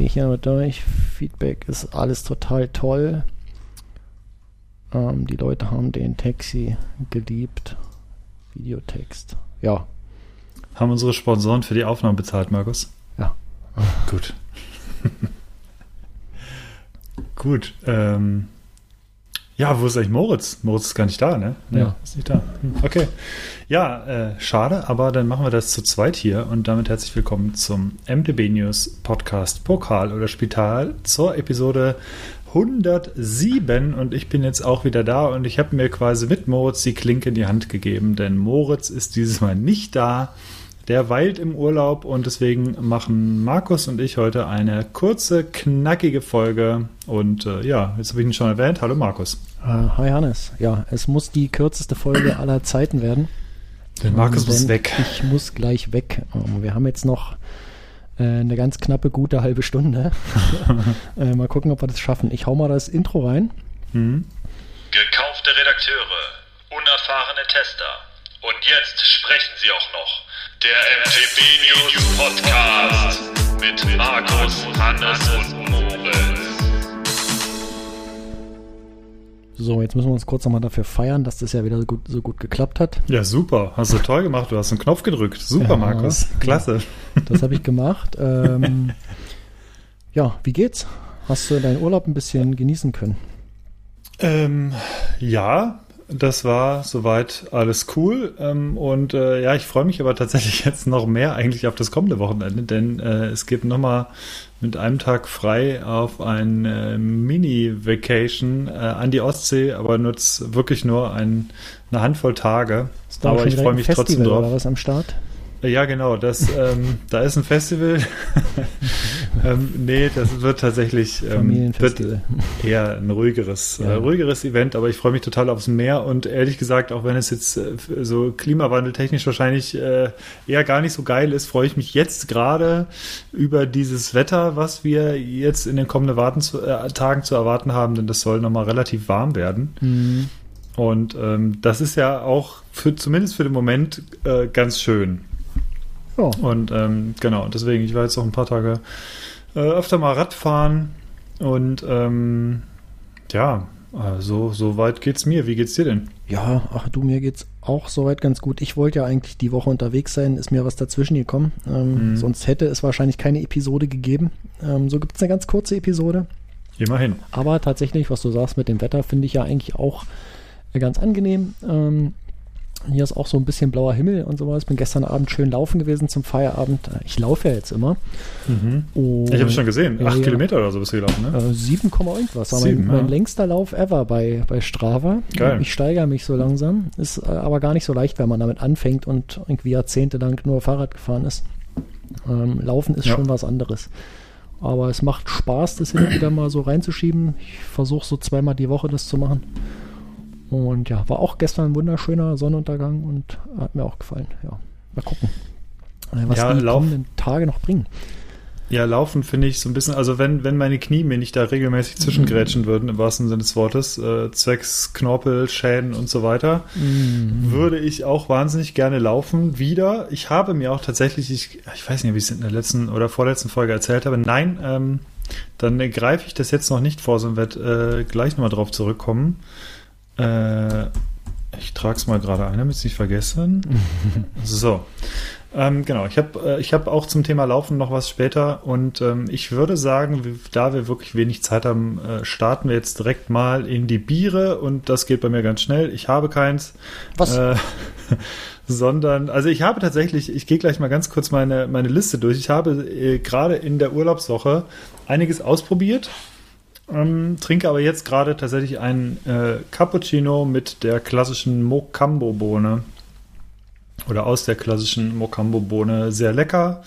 gehe ich hier mal durch. Feedback ist alles total toll. Ähm, die Leute haben den Taxi geliebt. Videotext. Ja. Haben unsere Sponsoren für die Aufnahme bezahlt, Markus? Ja. Gut. Gut. Ähm, ja, wo ist eigentlich Moritz? Moritz ist gar nicht da, ne? Ja. Ist nicht da. Hm, Okay. Ja, äh, schade, aber dann machen wir das zu zweit hier und damit herzlich willkommen zum MDB News Podcast Pokal oder Spital zur Episode 107 und ich bin jetzt auch wieder da und ich habe mir quasi mit Moritz die Klinke in die Hand gegeben, denn Moritz ist dieses Mal nicht da. Der weilt im Urlaub und deswegen machen Markus und ich heute eine kurze, knackige Folge. Und äh, ja, jetzt habe ich ihn schon erwähnt. Hallo Markus. Äh, hi Hannes. Ja, es muss die kürzeste Folge aller Zeiten werden. Der Markus muss denn weg. Ich muss gleich weg. Ähm, Wir haben jetzt noch äh, eine ganz knappe, gute halbe Stunde. äh, mal gucken, ob wir das schaffen. Ich hau mal das Intro rein. Mhm. Gekaufte Redakteure, unerfahrene Tester. Und jetzt sprechen sie auch noch. Der MTB News Podcast mit Markus, Hannes und So, jetzt müssen wir uns kurz nochmal dafür feiern, dass das ja wieder so gut, so gut geklappt hat. Ja, super. Hast du toll gemacht. Du hast einen Knopf gedrückt. Super, Ja. Markus. Klasse. Das habe ich gemacht. Ähm, ja, wie geht's? Hast du deinen Urlaub ein bisschen genießen können? Ähm, ja, das war soweit alles cool. Ähm, und äh, ja, ich freue mich aber tatsächlich jetzt noch mehr eigentlich auf das kommende Wochenende, denn äh, es geht nochmal mit einem Tag frei auf ein äh, Mini-Vacation an die Ostsee, aber nutzt wirklich nur ein, eine Handvoll Tage. Aber ich freue mich Festival trotzdem drauf. Oder was am Start? Ja, genau. Das, ähm, da ist ein Festival. ähm, nee, das wird tatsächlich ähm, wird Familienfestival. eher ein ruhigeres, Ja. äh, ruhigeres Event, aber ich freue mich total aufs Meer und ehrlich gesagt, auch wenn es jetzt äh, so klimawandeltechnisch wahrscheinlich äh, eher gar nicht so geil ist, freue ich mich jetzt gerade über dieses Wetter, was wir jetzt in den kommenden Warten zu, äh, Tagen zu erwarten haben, denn das soll nochmal relativ warm werden. Mhm. Und ähm, das ist ja auch für, zumindest für den Moment äh, ganz schön. Ja, Und ähm, genau, deswegen, ich war jetzt auch ein paar Tage äh, öfter mal Radfahren und ähm, ja, äh, so, weit geht's mir. Wie geht's dir denn? ja, ach du, mir geht's auch soweit ganz gut. Ich wollte ja eigentlich die Woche unterwegs sein, ist mir was dazwischen gekommen. Ähm, Mhm. Sonst hätte es wahrscheinlich keine Episode gegeben. Ähm, so gibt's eine ganz kurze Episode. Immerhin. Aber tatsächlich, was du sagst mit dem Wetter, finde ich ja eigentlich auch äh, ganz angenehm. Ähm, hier ist auch so ein bisschen blauer Himmel und sowas. Bin gestern Abend schön laufen gewesen zum Feierabend. Äh, Ich laufe ja jetzt immer. Und Ich habe es schon gesehen. Acht ja. Kilometer oder so bist du gelaufen, ne? Äh, 7, Komma irgendwas. War Sieben, mein, mein ja. längster Lauf ever bei, bei Strava. Geil. Ich steigere mich so langsam. Ist äh, aber gar nicht so leicht, wenn man damit anfängt und irgendwie jahrzehntelang nur Fahrrad gefahren ist. Ähm, Laufen ist Ja. schon was anderes. Aber es macht Spaß, das hin und wieder mal so reinzuschieben. Ich versuche so zweimal die Woche das zu machen. Und ja, war auch gestern ein wunderschöner Sonnenuntergang und hat mir auch gefallen. Ja, mal gucken, äh, was Ja, die Lauf- kommenden Tage noch bringen. Ja, laufen finde ich so ein bisschen, also wenn, wenn meine Knie mir nicht da regelmäßig zwischengrätschen würden, im wahrsten Sinne des Wortes, äh, zwecks Knorpel, Schäden und so weiter, Mhm. würde ich auch wahnsinnig gerne laufen. Wieder. Ich habe mir auch tatsächlich, ich, ich weiß nicht, ob ich es in der letzten oder vorletzten Folge erzählt habe. Nein, ähm, dann greife ich das jetzt noch nicht vor, sondern werde äh, gleich nochmal drauf zurückkommen. Äh, ich trage es mal gerade ein, damit ich es nicht vergessen. so. Ähm, genau, ich habe äh, ich hab auch zum Thema Laufen noch was später und ähm, ich würde sagen, da wir wirklich wenig Zeit haben, äh, starten wir jetzt direkt mal in die Biere und das geht bei mir ganz schnell. Ich habe keins. Was? Äh, sondern, also ich habe tatsächlich, ich gehe gleich mal ganz kurz meine, meine Liste durch. Ich habe äh, gerade in der Urlaubswoche einiges ausprobiert. Ähm, trinke aber jetzt gerade tatsächlich einen äh, Cappuccino mit der klassischen Mocambo-Bohne. Oder aus der klassischen Mocambo-Bohne. Sehr lecker.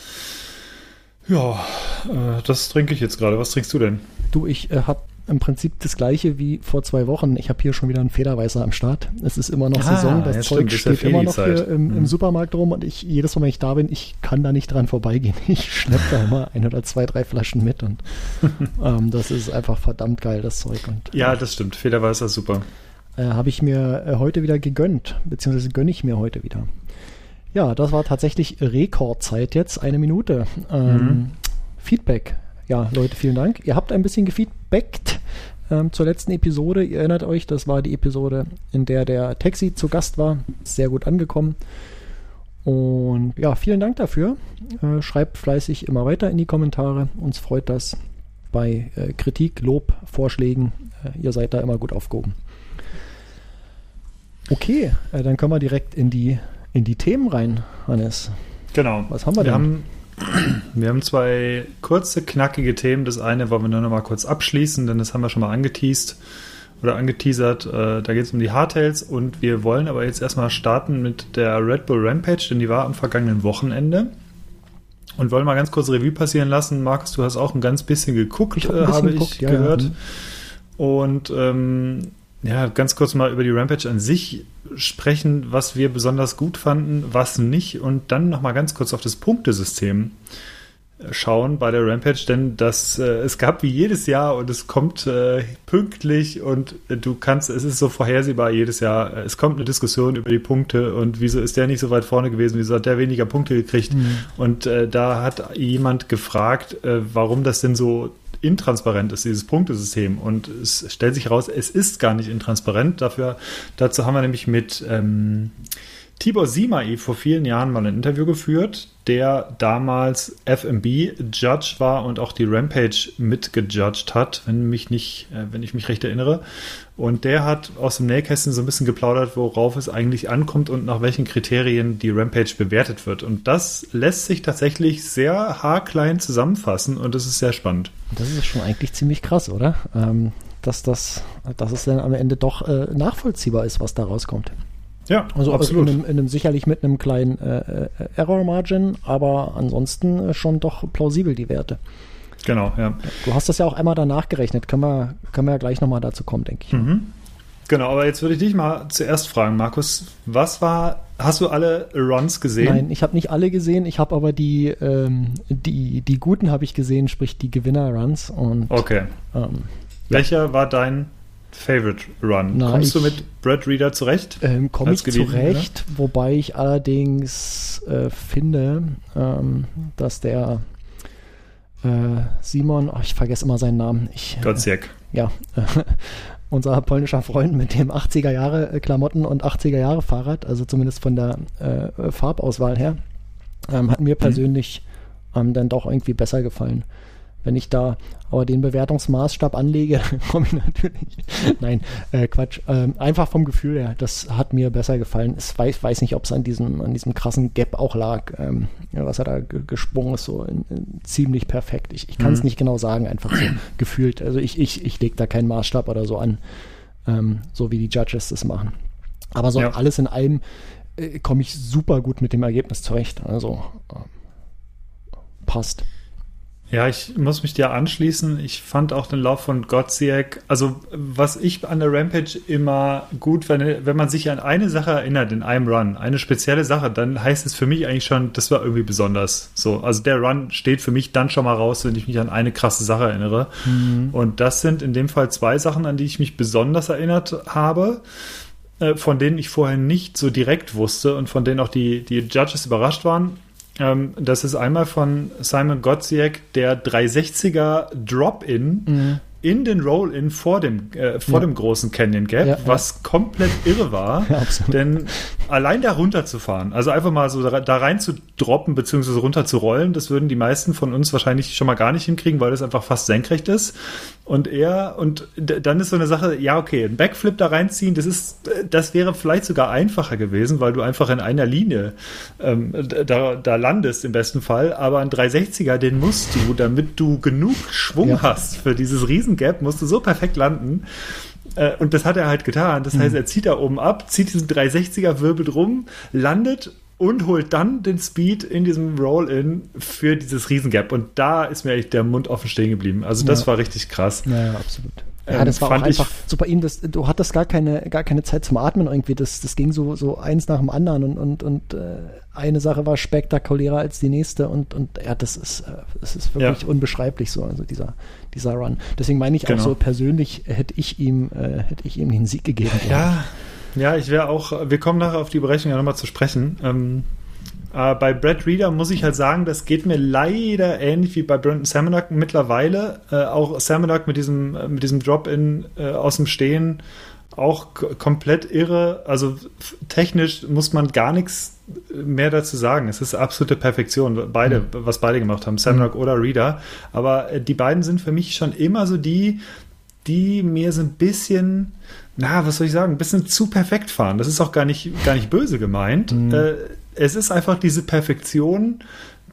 Ja, äh, das trinke ich jetzt gerade. Was trinkst du denn? Du, ich äh, habe im Prinzip das gleiche wie vor zwei Wochen. Ich habe hier schon wieder einen Federweißer am Start. Es ist immer noch Ah, Saison. Das ja, Zeug stimmt, steht immer noch hier im, im Mhm. Supermarkt rum und ich jedes Mal, wenn ich da bin, ich kann da nicht dran vorbeigehen. Ich schleppe da immer ein oder zwei, drei Flaschen mit und ähm, das ist einfach verdammt geil, das Zeug. Und Ja, das stimmt. Federweißer super. äh, habe ich mir äh, heute wieder gegönnt, beziehungsweise gönne ich mir heute wieder. Ja, das war tatsächlich Rekordzeit jetzt, eine Minute. Ähm, Mhm. Feedback. Ja, Leute, vielen Dank. Ihr habt ein bisschen gefeedbackt ähm, zur letzten Episode. Ihr erinnert euch, das war die Episode, in der der Taxi zu Gast war. Sehr gut angekommen. Und ja, vielen Dank dafür. Äh, schreibt fleißig immer weiter in die Kommentare. Uns freut das bei äh, Kritik, Lob, Vorschlägen. Äh, ihr seid da immer gut aufgehoben. Okay, äh, dann können wir direkt in die, in die Themen rein, Hannes. Genau. Was haben wir, wir denn? Haben, wir haben zwei kurze, knackige Themen. Das eine wollen wir nur noch mal kurz abschließen, denn das haben wir schon mal angeteased oder angeteasert. Äh, da geht es um die Hardtails und wir wollen aber jetzt erstmal starten mit der Red Bull Rampage, denn die war am vergangenen Wochenende. Und wollen mal ganz kurz Revue passieren lassen. Markus, du hast auch ein ganz bisschen geguckt, Ich hab ein äh, bisschen habe geguckt, ich ja, gehört. ja. Und ähm, ja, ganz kurz mal über die Rampage an sich sprechen, was wir besonders gut fanden, was nicht. Und dann noch mal ganz kurz auf das Punktesystem äh, schauen bei der Rampage, denn das äh, es gab wie jedes Jahr und es kommt äh, pünktlich und äh, du kannst, es ist so vorhersehbar jedes Jahr. Es kommt eine Diskussion über die Punkte und wieso ist der nicht so weit vorne gewesen, wieso hat der weniger Punkte gekriegt? Und äh, da hat jemand gefragt, warum das denn so intransparent ist, dieses Punktesystem. Und es stellt sich heraus, es ist gar nicht intransparent. Dafür, dazu haben wir nämlich mit ähm, Tibor Simai vor vielen Jahren mal ein Interview geführt, der damals FMB-Judge war und auch die Rampage mitgejudged hat, wenn mich nicht, äh, wenn ich mich recht erinnere. Und der hat aus dem Nähkästchen so ein bisschen geplaudert, worauf es eigentlich ankommt und nach welchen Kriterien die Rampage bewertet wird. Und das lässt sich tatsächlich sehr haarklein zusammenfassen und das ist sehr spannend. Das ist schon eigentlich ziemlich krass, oder? Ähm, dass, das, dass es dann am Ende doch äh, nachvollziehbar ist, was da rauskommt. Ja, Also absolut. In einem, in einem, sicherlich mit einem kleinen äh, äh, Error Margin, aber ansonsten äh, schon doch plausibel die Werte. Genau, ja. Du hast das ja auch einmal danach gerechnet. Können wir, können wir ja gleich nochmal dazu kommen, denke ich. Mhm. Genau, aber jetzt würde ich dich mal zuerst fragen, Markus, was war, hast du alle Runs gesehen? Nein, ich habe nicht alle gesehen. Ich habe aber die, ähm, die, die guten habe ich gesehen, sprich die Gewinner-Runs. Und Okay. ähm, Welcher war dein Favorite Run? Na, Kommst du ich- mit Brad Reader zurecht? ähm, komme ich Gelegenheit, zurecht, wobei ich allerdings äh, finde, ähm, dass der äh, Simon, oh, ich vergesse immer seinen Namen, ich, äh, Gottsiek. ja, unser polnischer Freund mit dem 80er Jahre äh, Klamotten und 80er Jahre Fahrrad, also zumindest von der äh, Farbauswahl her, ähm, hat mir persönlich ähm, dann doch irgendwie besser gefallen. Wenn ich da aber den Bewertungsmaßstab anlege, komme ich natürlich. Nein, äh, Quatsch. Ähm, einfach vom Gefühl her, das hat mir besser gefallen. Ich weiß, weiß nicht, ob es an diesem, an diesem krassen Gap auch lag, ähm, was er da ge- gesprungen ist, so in, in ziemlich perfekt. Ich, ich kann es Mhm. nicht genau sagen, einfach so gefühlt. Also ich, ich, ich lege da keinen Maßstab oder so an, ähm, so wie die Judges das machen. Aber so Ja. alles in allem äh, komme ich super gut mit dem Ergebnis zurecht. Also ähm, passt. Ja, ich muss mich dir anschließen. Ich fand auch den Lauf von Gottsiek, also was ich an der Rampage immer gut, wenn, wenn man sich an eine Sache erinnert in einem Run, eine spezielle Sache, dann heißt es für mich eigentlich schon, das war irgendwie besonders. So, also der Run steht für mich dann schon mal raus, wenn ich mich an eine krasse Sache erinnere. Und das sind in dem Fall zwei Sachen, an die ich mich besonders erinnert habe, äh, von denen ich vorher nicht so direkt wusste und von denen auch die, die Judges überrascht waren. Ähm, das ist einmal von Simon Gottsiek, der 360er Drop-In in den Roll-In vor dem, äh, vor Ja. dem großen Canyon Gap, Ja, ja. was komplett irre war. Ja. Denn allein da runterzufahren, also einfach mal so da, rein zu droppen beziehungsweise runter zu rollen, das würden die meisten von uns wahrscheinlich schon mal gar nicht hinkriegen, weil das einfach fast senkrecht ist. Und er, und dann ist so eine Sache, ja, okay, ein Backflip da reinziehen, das ist, das wäre vielleicht sogar einfacher gewesen, weil du einfach in einer Linie ähm, da, da landest im besten Fall. Aber ein 360er, den musst du, damit du genug Schwung Ja. hast für dieses Riesengap, musst du so perfekt landen. Äh, Und das hat er halt getan. Das heißt, er zieht da oben ab, zieht diesen 360er, wirbelt rum, landet und holt dann den Speed in diesem Roll-In für dieses Riesengap. Und da ist mir echt der Mund offen stehen geblieben. Also das Ja. war richtig krass. Naja, absolut. Ja, Ähm, das war auch einfach so bei ihm, das, du hattest gar keine, gar keine Zeit zum Atmen irgendwie. Das, das ging so, so eins nach dem anderen und, und, und äh, eine Sache war spektakulärer als die nächste und, und ja, das ist, äh, das ist wirklich Ja. unbeschreiblich so, also dieser, dieser Run. Deswegen meine ich Genau. auch so persönlich hätte ich ihm, äh, hätte ich ihm den Sieg gegeben. Ja, ja, ich wäre auch, wir kommen nachher auf die Berechnung ja nochmal zu sprechen. Ähm, Äh, bei Brad Reader muss ich halt sagen, das geht mir leider ähnlich wie bei Brandon Samanak mittlerweile. Äh, auch Samanak mit diesem, äh, mit diesem Drop-In äh, aus dem Stehen auch komplett irre. Also technisch muss man gar nichts mehr dazu sagen. Es ist absolute Perfektion, beide, mhm. was beide gemacht haben, Samrock mhm. oder Reader. Aber äh, die beiden sind für mich schon immer so die, die mir so ein bisschen, na, was soll ich sagen, ein bisschen zu perfekt fahren. Das ist auch gar nicht, gar nicht böse gemeint. Mhm. Äh, es ist einfach diese Perfektion,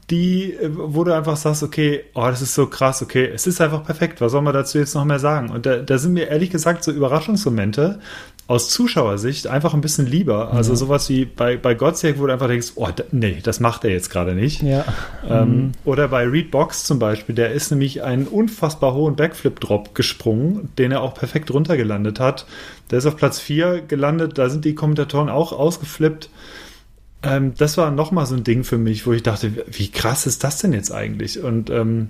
die, äh, wo du einfach sagst, okay, oh, das ist so krass, okay, es ist einfach perfekt, was soll man dazu jetzt noch mehr sagen? Und da, da sind mir ehrlich gesagt so Überraschungsmomente aus Zuschauersicht einfach ein bisschen lieber. Also mhm. sowas wie bei, bei Gottschalk, wo du einfach denkst, oh, da, nee, das macht er jetzt gerade nicht. Ja. Ähm, mhm. Oder bei Reed Box zum Beispiel, der ist nämlich einen unfassbar hohen Backflip-Drop gesprungen, den er auch perfekt runtergelandet hat. Der ist auf Platz 4 gelandet, da sind die Kommentatoren auch ausgeflippt. Ähm, das war nochmal so ein Ding für mich, wo ich dachte, wie krass ist das denn jetzt eigentlich? Und ähm,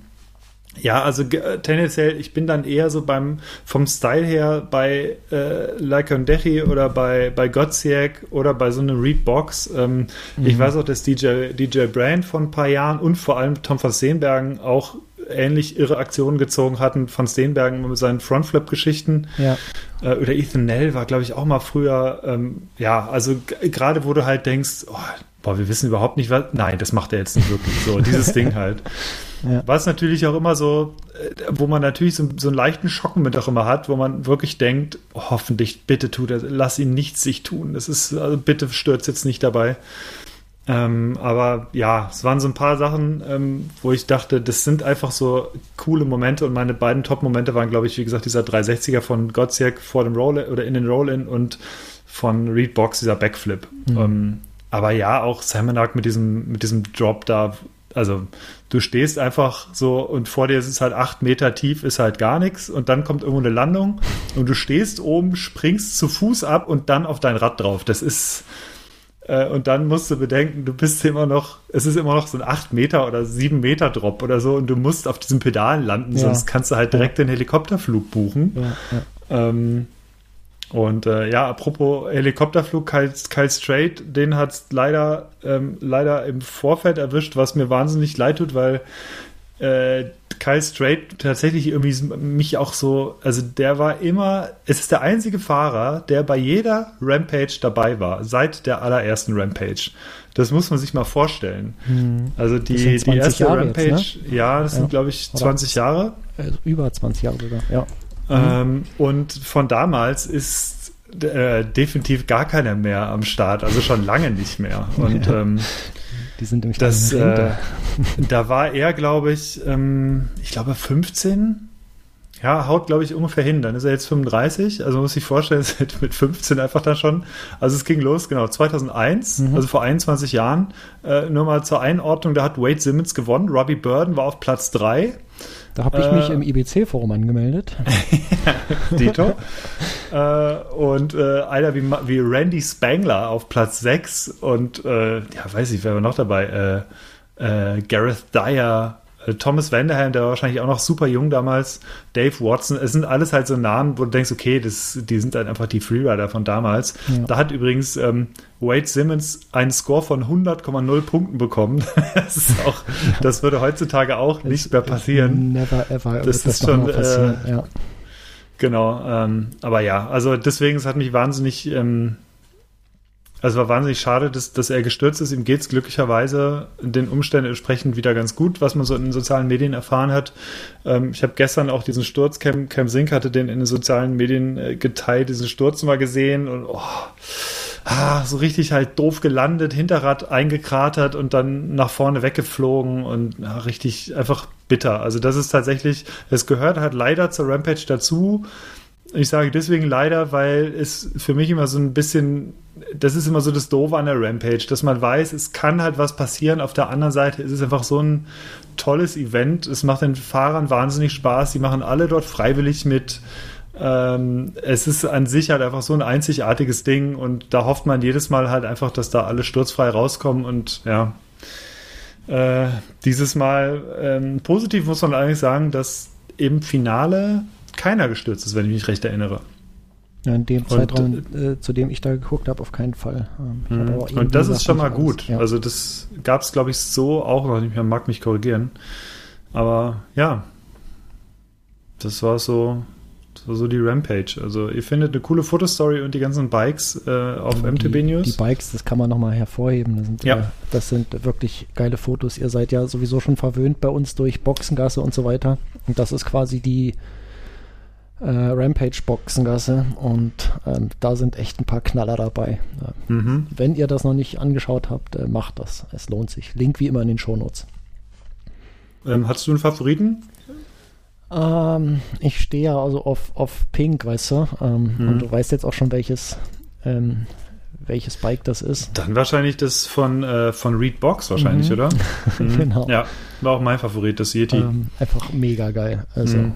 ja, also äh, tendenziell, ich bin dann eher so beim, vom Style her bei äh, Lycondechi oder bei, bei Gottsiek oder bei so einem Reed Box. Ähm, mhm. Ich weiß auch, dass DJ, DJ Brand vor ein paar Jahren und vor allem Tom von Steenbergen auch ähnlich irre Aktionen gezogen hatten. Von Steenbergen mit seinen Frontflip-Geschichten. Ja. Äh, oder Ethan Nell war, glaube ich, auch mal früher. Ähm, ja, also gerade wo du halt denkst, oh, boah, wir wissen überhaupt nicht, was. Nein, das macht er jetzt nicht wirklich so. Dieses Ding halt. Ja. Was natürlich auch immer so, äh, wo man natürlich so, so einen leichten Schocken mit auch immer hat, wo man wirklich denkt, oh, hoffentlich, bitte tut er, lass ihn nichts sich tun. Das ist, also bitte stürzt jetzt nicht dabei. Ähm, aber ja, es waren so ein paar Sachen, ähm, wo ich dachte, das sind einfach so coole Momente und meine beiden Top-Momente waren, glaube ich, wie gesagt, dieser 360er von Gottsiek vor dem Roll oder in den Roll-In und von Reed Box, dieser Backflip. Mhm. Ähm, aber ja, auch Samanak mit diesem, mit diesem Drop da, also du stehst einfach so und vor dir ist es halt acht Meter tief, ist halt gar nichts und dann kommt irgendwo eine Landung und du stehst oben, springst zu Fuß ab und dann auf dein Rad drauf. Das ist, äh, und dann musst du bedenken, du bist immer noch, es ist immer noch so ein 8 Meter oder 7 Meter Drop oder so und du musst auf diesen Pedalen landen, ja. sonst kannst du halt direkt ja. den Helikopterflug buchen. Ja, ähm, und äh, ja, apropos Helikopterflug, Kyle, Kyle Strait, den hat es leider, ähm, leider im Vorfeld erwischt, was mir wahnsinnig leid tut, weil äh, Kyle Strait tatsächlich irgendwie mich auch so, also der war immer, es ist der einzige Fahrer, der bei jeder Rampage dabei war, seit der allerersten Rampage. Das muss man sich mal vorstellen. Hm. Also die, die erste Jahre Rampage, jetzt, ne? ja, das ja. sind glaube ich 20 Oder Jahre. Also über 20 Jahre sogar, ja. Ähm, und von damals ist äh, definitiv gar keiner mehr am Start, also schon lange nicht mehr. Und ja. ähm, die sind nämlich das, äh, da war er, glaube ich, ähm, ich glaube 15. Ja, haut, glaube ich, ungefähr hin. Dann ist er jetzt 35. Also muss ich vorstellen, ist mit 15 einfach da schon. Also es ging los, genau, 2001, mhm. also vor 21 Jahren. Äh, nur mal zur Einordnung, da hat Wade Simmons gewonnen. Robbie Burden war auf Platz 3. Da habe ich äh, mich im IBC-Forum angemeldet. Dito. äh, und äh, einer wie, wie Randy Spangler auf Platz 6 und äh, ja, weiß ich, wer war noch dabei? Äh, äh, Gareth Dyer, Thomas Vanderham, der war wahrscheinlich auch noch super jung damals, Dave Watson, es sind alles halt so Namen, wo du denkst, okay, das, die sind dann einfach die Freerider von damals. Ja. Da hat übrigens ähm, Wade Simmons einen Score von 100,0 Punkten bekommen. das ist auch, das würde heutzutage auch nicht mehr passieren. Never ever. Das, das ist schon, äh, ja. Genau, ähm, aber ja, also deswegen, es hat mich wahnsinnig ähm, also war wahnsinnig schade, dass, dass er gestürzt ist. Ihm geht es glücklicherweise den Umständen entsprechend wieder ganz gut, was man so in den sozialen Medien erfahren hat. Ähm, ich habe gestern auch diesen Sturz, Cam, Cam Sink hatte den in den sozialen Medien äh, geteilt, diesen Sturz mal gesehen und oh, ah, so richtig halt doof gelandet, Hinterrad eingekratert und dann nach vorne weggeflogen und ja, richtig einfach bitter. Also das ist tatsächlich, es gehört halt leider zur Rampage dazu. Ich sage deswegen leider, weil es für mich immer so ein bisschen das ist immer so das Doofe an der Rampage, dass man weiß, es kann halt was passieren. Auf der anderen Seite ist es einfach so ein tolles Event. Es macht den Fahrern wahnsinnig Spaß. Die machen alle dort freiwillig mit. Ähm, es ist an sich halt einfach so ein einzigartiges Ding und da hofft man jedes Mal halt einfach, dass da alle sturzfrei rauskommen und ja. Äh, dieses Mal ähm, positiv muss man eigentlich sagen, dass im Finale keiner gestürzt ist, wenn ich mich recht erinnere. Ja, in dem Zeitraum, und, äh, zu dem ich da geguckt habe, auf keinen Fall. Ähm, und das ist schon mal gut. Ja. Also das gab es, glaube ich, so auch noch nicht mehr. Mag mich korrigieren. Aber ja, das war so, das war so die Rampage. Also ihr findet eine coole Fotostory und die ganzen Bikes äh, auf die, MTB News. Die Bikes, das kann man nochmal hervorheben. Das sind, ja. Äh, das sind wirklich geile Fotos. Ihr seid ja sowieso schon verwöhnt bei uns durch Boxengasse und so weiter. Und das ist quasi die äh, Rampage-Boxengasse und ähm, da sind echt ein paar Knaller dabei. Äh, mhm. Wenn ihr das noch nicht angeschaut habt, äh, macht das. Es lohnt sich. Link wie immer in den Shownotes. Ähm, hast du einen Favoriten? Ähm, ich stehe ja also auf, auf Pink, weißt du. Ähm, mhm. Und du weißt jetzt auch schon, welches, ähm, welches Bike das ist. Dann wahrscheinlich das von, äh, von Reed Box wahrscheinlich, mhm. oder? Mhm. genau. Ja, war auch mein Favorit, das Yeti. Ähm, einfach mega geil. Also mhm.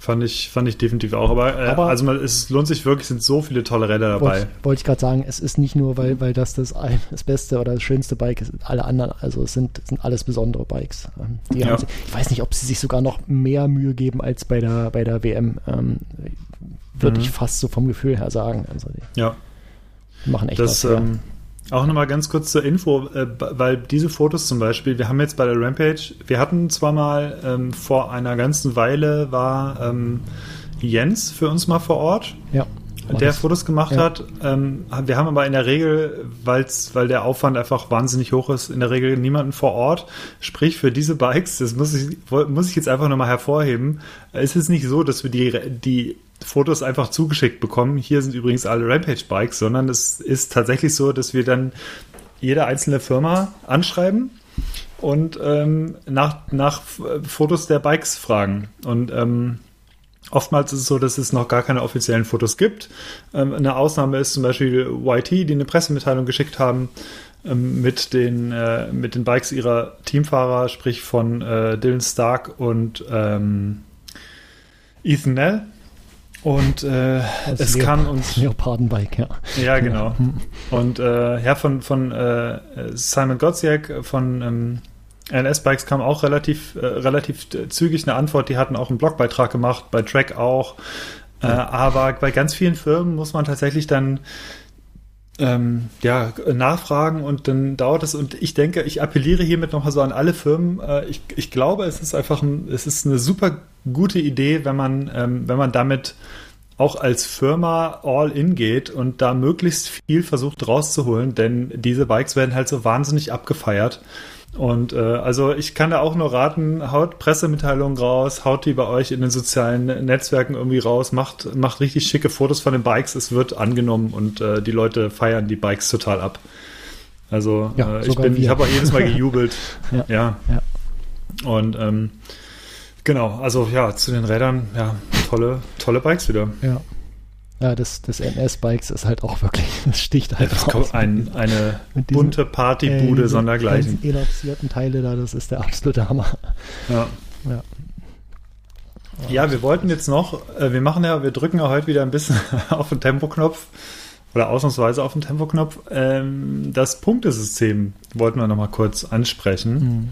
Fand ich, fand ich definitiv auch. Aber, äh, aber also man, es lohnt sich wirklich, sind so viele tolle Räder dabei. Wollte ich, wollt ich gerade sagen, es ist nicht nur, weil, weil das das, das beste oder das schönste Bike ist, alle anderen, also es sind, sind alles besondere Bikes. Ähm, ja. sich, ich weiß nicht, ob sie sich sogar noch mehr Mühe geben als bei der, bei der WM. Ähm, Würde mhm. ich fast so vom Gefühl her sagen. Also die ja. machen echt das, was. Ähm, auch nochmal ganz kurz zur Info, äh, weil diese Fotos zum Beispiel, wir haben jetzt bei der Rampage, wir hatten zwar mal ähm, vor einer ganzen Weile war ähm, Jens für uns mal vor Ort. Ja. Der Fotos gemacht ja. hat. Ähm, wir haben aber in der Regel, weil's, weil der Aufwand einfach wahnsinnig hoch ist, in der Regel niemanden vor Ort. Sprich, für diese Bikes, das muss ich, muss ich jetzt einfach nochmal hervorheben, ist es nicht so, dass wir die, die Fotos einfach zugeschickt bekommen. Hier sind übrigens alle Rampage-Bikes, sondern es ist tatsächlich so, dass wir dann jede einzelne Firma anschreiben und ähm, nach, nach Fotos der Bikes fragen. Und ähm, oftmals ist es so, dass es noch gar keine offiziellen Fotos gibt. Ähm, eine Ausnahme ist zum Beispiel YT, die eine Pressemitteilung geschickt haben ähm, mit, den, äh, mit den Bikes ihrer Teamfahrer, sprich von äh, Dylan Stark und ähm, Ethan Nell und äh, es Leop kann uns. Leopardenbike, ja. Ja, genau. Und äh, ja, von, von äh, Simon Gotziak von ähm, LS Bikes kam auch relativ, äh, relativ zügig eine Antwort. Die hatten auch einen Blogbeitrag gemacht, bei Track auch. Äh, aber bei ganz vielen Firmen muss man tatsächlich dann ähm, ja, nachfragen und dann dauert es. Und ich denke, ich appelliere hiermit nochmal so an alle Firmen. Äh, ich, ich glaube, es ist einfach ein, es ist eine super gute Idee, wenn man, ähm, wenn man damit auch als Firma all in geht und da möglichst viel versucht rauszuholen, denn diese Bikes werden halt so wahnsinnig abgefeiert. Und äh, also ich kann da auch nur raten, haut Pressemitteilungen raus, haut die bei euch in den sozialen Netzwerken irgendwie raus, macht, macht richtig schicke Fotos von den Bikes, es wird angenommen und äh, die Leute feiern die Bikes total ab. Also ja, äh, ich bin, ich habe auch jedes Mal gejubelt. ja, ja. ja. Und ähm, genau, also ja, zu den Rädern, ja, tolle, tolle Bikes wieder. Ja. Ja, das, das NS-Bikes ist halt auch wirklich, das sticht halt ja, raus. Ein, eine bunte Partybude äh, sondergleichen. Die elaxierten Teile da, das ist der absolute Hammer. Ja. Ja. Ja, wir wollten jetzt noch, äh, wir machen ja, wir drücken ja heute wieder ein bisschen auf den Tempoknopf oder ausnahmsweise auf den Tempoknopf. Ähm, das Punktesystem wollten wir noch mal kurz ansprechen. Mhm.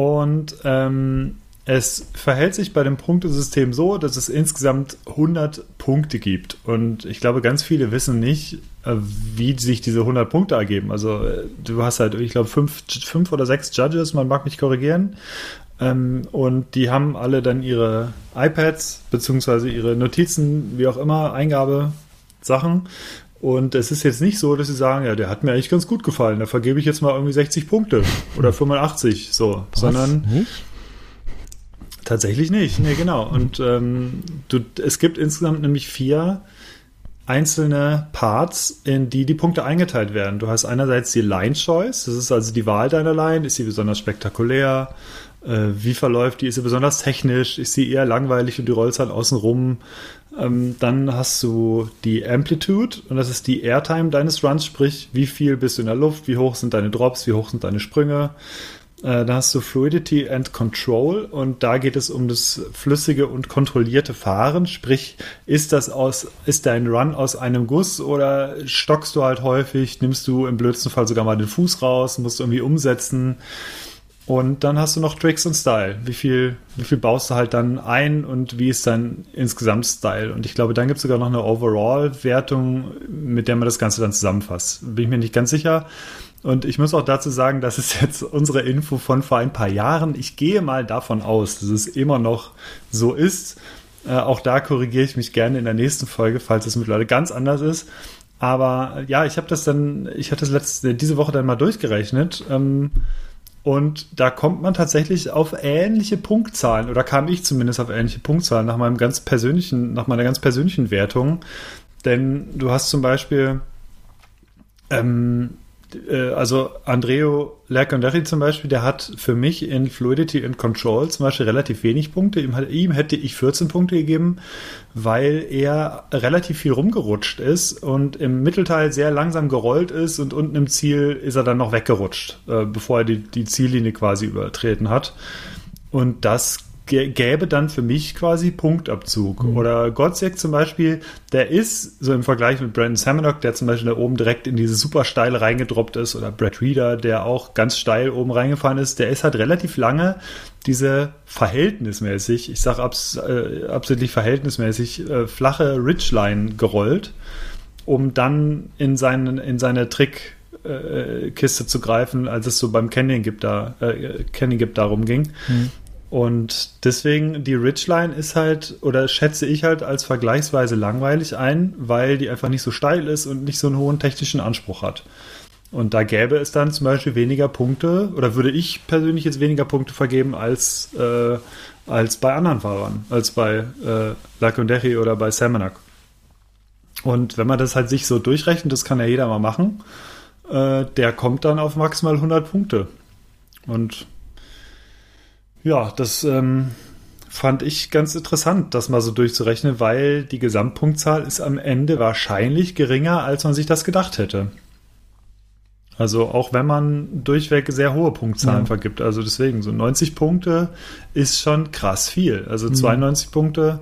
Und ähm, es verhält sich bei dem Punktesystem so, dass es insgesamt 100 Punkte gibt. Und ich glaube, ganz viele wissen nicht, äh, wie sich diese 100 Punkte ergeben. Also äh, du hast halt, ich glaube, fünf, fünf oder sechs Judges, man mag mich korrigieren. Ähm, und die haben alle dann ihre iPads beziehungsweise ihre Notizen, wie auch immer, Eingabesachen. Und es ist jetzt nicht so, dass sie sagen, ja, der hat mir eigentlich ganz gut gefallen, da vergebe ich jetzt mal irgendwie 60 Punkte oder 85, so, Was? sondern nicht? Tatsächlich nicht, nee, genau. Und ähm, du, es gibt insgesamt nämlich vier einzelne Parts, in die die Punkte eingeteilt werden. Du hast einerseits die Line Choice, das ist also die Wahl deiner Line. Ist sie besonders spektakulär? Äh, wie verläuft die? Ist sie besonders technisch? Ist sie eher langweilig und die Rollzahl außenrum? Ähm, dann hast du die Amplitude und das ist die Airtime deines Runs, sprich, wie viel bist du in der Luft, wie hoch sind deine Drops, wie hoch sind deine Sprünge. Äh, da hast du Fluidity and Control und da geht es um das flüssige und kontrollierte Fahren. Sprich, ist das aus, ist dein Run aus einem Guss oder stockst du halt häufig, nimmst du im blödsten Fall sogar mal den Fuß raus, musst du irgendwie umsetzen. Und dann hast du noch Tricks und Style. Wie viel, wie viel baust du halt dann ein und wie ist dein insgesamt Style? Und ich glaube, dann gibt es sogar noch eine Overall-Wertung, mit der man das Ganze dann zusammenfasst. Bin ich mir nicht ganz sicher. Und ich muss auch dazu sagen, das ist jetzt unsere Info von vor ein paar Jahren. Ich gehe mal davon aus, dass es immer noch so ist. Äh, auch da korrigiere ich mich gerne in der nächsten Folge, falls es mittlerweile ganz anders ist. Aber ja, ich habe das dann, ich hatte das letzte, diese Woche dann mal durchgerechnet. Ähm, und da kommt man tatsächlich auf ähnliche Punktzahlen, oder kam ich zumindest auf ähnliche Punktzahlen nach meinem ganz persönlichen, nach meiner ganz persönlichen Wertung. Denn du hast zum Beispiel, ähm, äh, also Andreo Lerconderri zum Beispiel, der hat für mich in Fluidity and Control zum Beispiel relativ wenig Punkte. Ihm, ihm hätte ich 14 Punkte gegeben, weil er relativ viel rumgerutscht ist und im Mittelteil sehr langsam gerollt ist und unten im Ziel ist er dann noch weggerutscht, äh, bevor er die, die Ziellinie quasi übertreten hat. Und das gäbe dann für mich quasi Punktabzug. Mhm. Oder Gottsek zum Beispiel, der ist so im Vergleich mit Brandon Samanock, der zum Beispiel da oben direkt in diese super steil reingedroppt ist, oder Brad Reader, der auch ganz steil oben reingefahren ist, der ist halt relativ lange diese verhältnismäßig, ich sage abs äh, absolut verhältnismäßig, äh, flache Ridgeline gerollt, um dann in, seinen, in seine Trick äh, Kiste zu greifen, als es so beim Canyon gibt da, äh, Canyon gibt darum ging. Mhm. Und deswegen, die Ridgeline ist halt, oder schätze ich halt als vergleichsweise langweilig ein, weil die einfach nicht so steil ist und nicht so einen hohen technischen Anspruch hat. Und da gäbe es dann zum Beispiel weniger Punkte, oder würde ich persönlich jetzt weniger Punkte vergeben als, äh, als bei anderen Fahrern, als bei äh, Laconderi oder bei Samanak. Und wenn man das halt sich so durchrechnet, das kann ja jeder mal machen, äh, der kommt dann auf maximal 100 Punkte. Und ja, das ähm, fand ich ganz interessant, das mal so durchzurechnen, weil die Gesamtpunktzahl ist am Ende wahrscheinlich geringer, als man sich das gedacht hätte. Also auch wenn man durchweg sehr hohe Punktzahlen ja. vergibt. Also deswegen, so 90 Punkte ist schon krass viel. Also 92 mhm. Punkte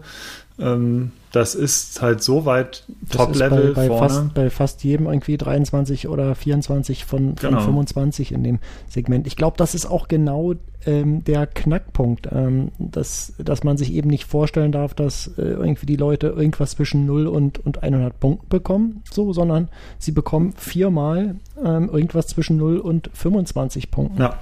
ähm, das ist halt so weit Top-Level bei, bei vorne. Fast, bei fast jedem irgendwie 23 oder 24 von, von genau. 25 in dem Segment. Ich glaube, das ist auch genau ähm, der Knackpunkt, ähm, dass, dass man sich eben nicht vorstellen darf, dass äh, irgendwie die Leute irgendwas zwischen 0 und, und 100 Punkten bekommen, so, sondern sie bekommen viermal ähm, irgendwas zwischen 0 und 25 Punkten. Ja.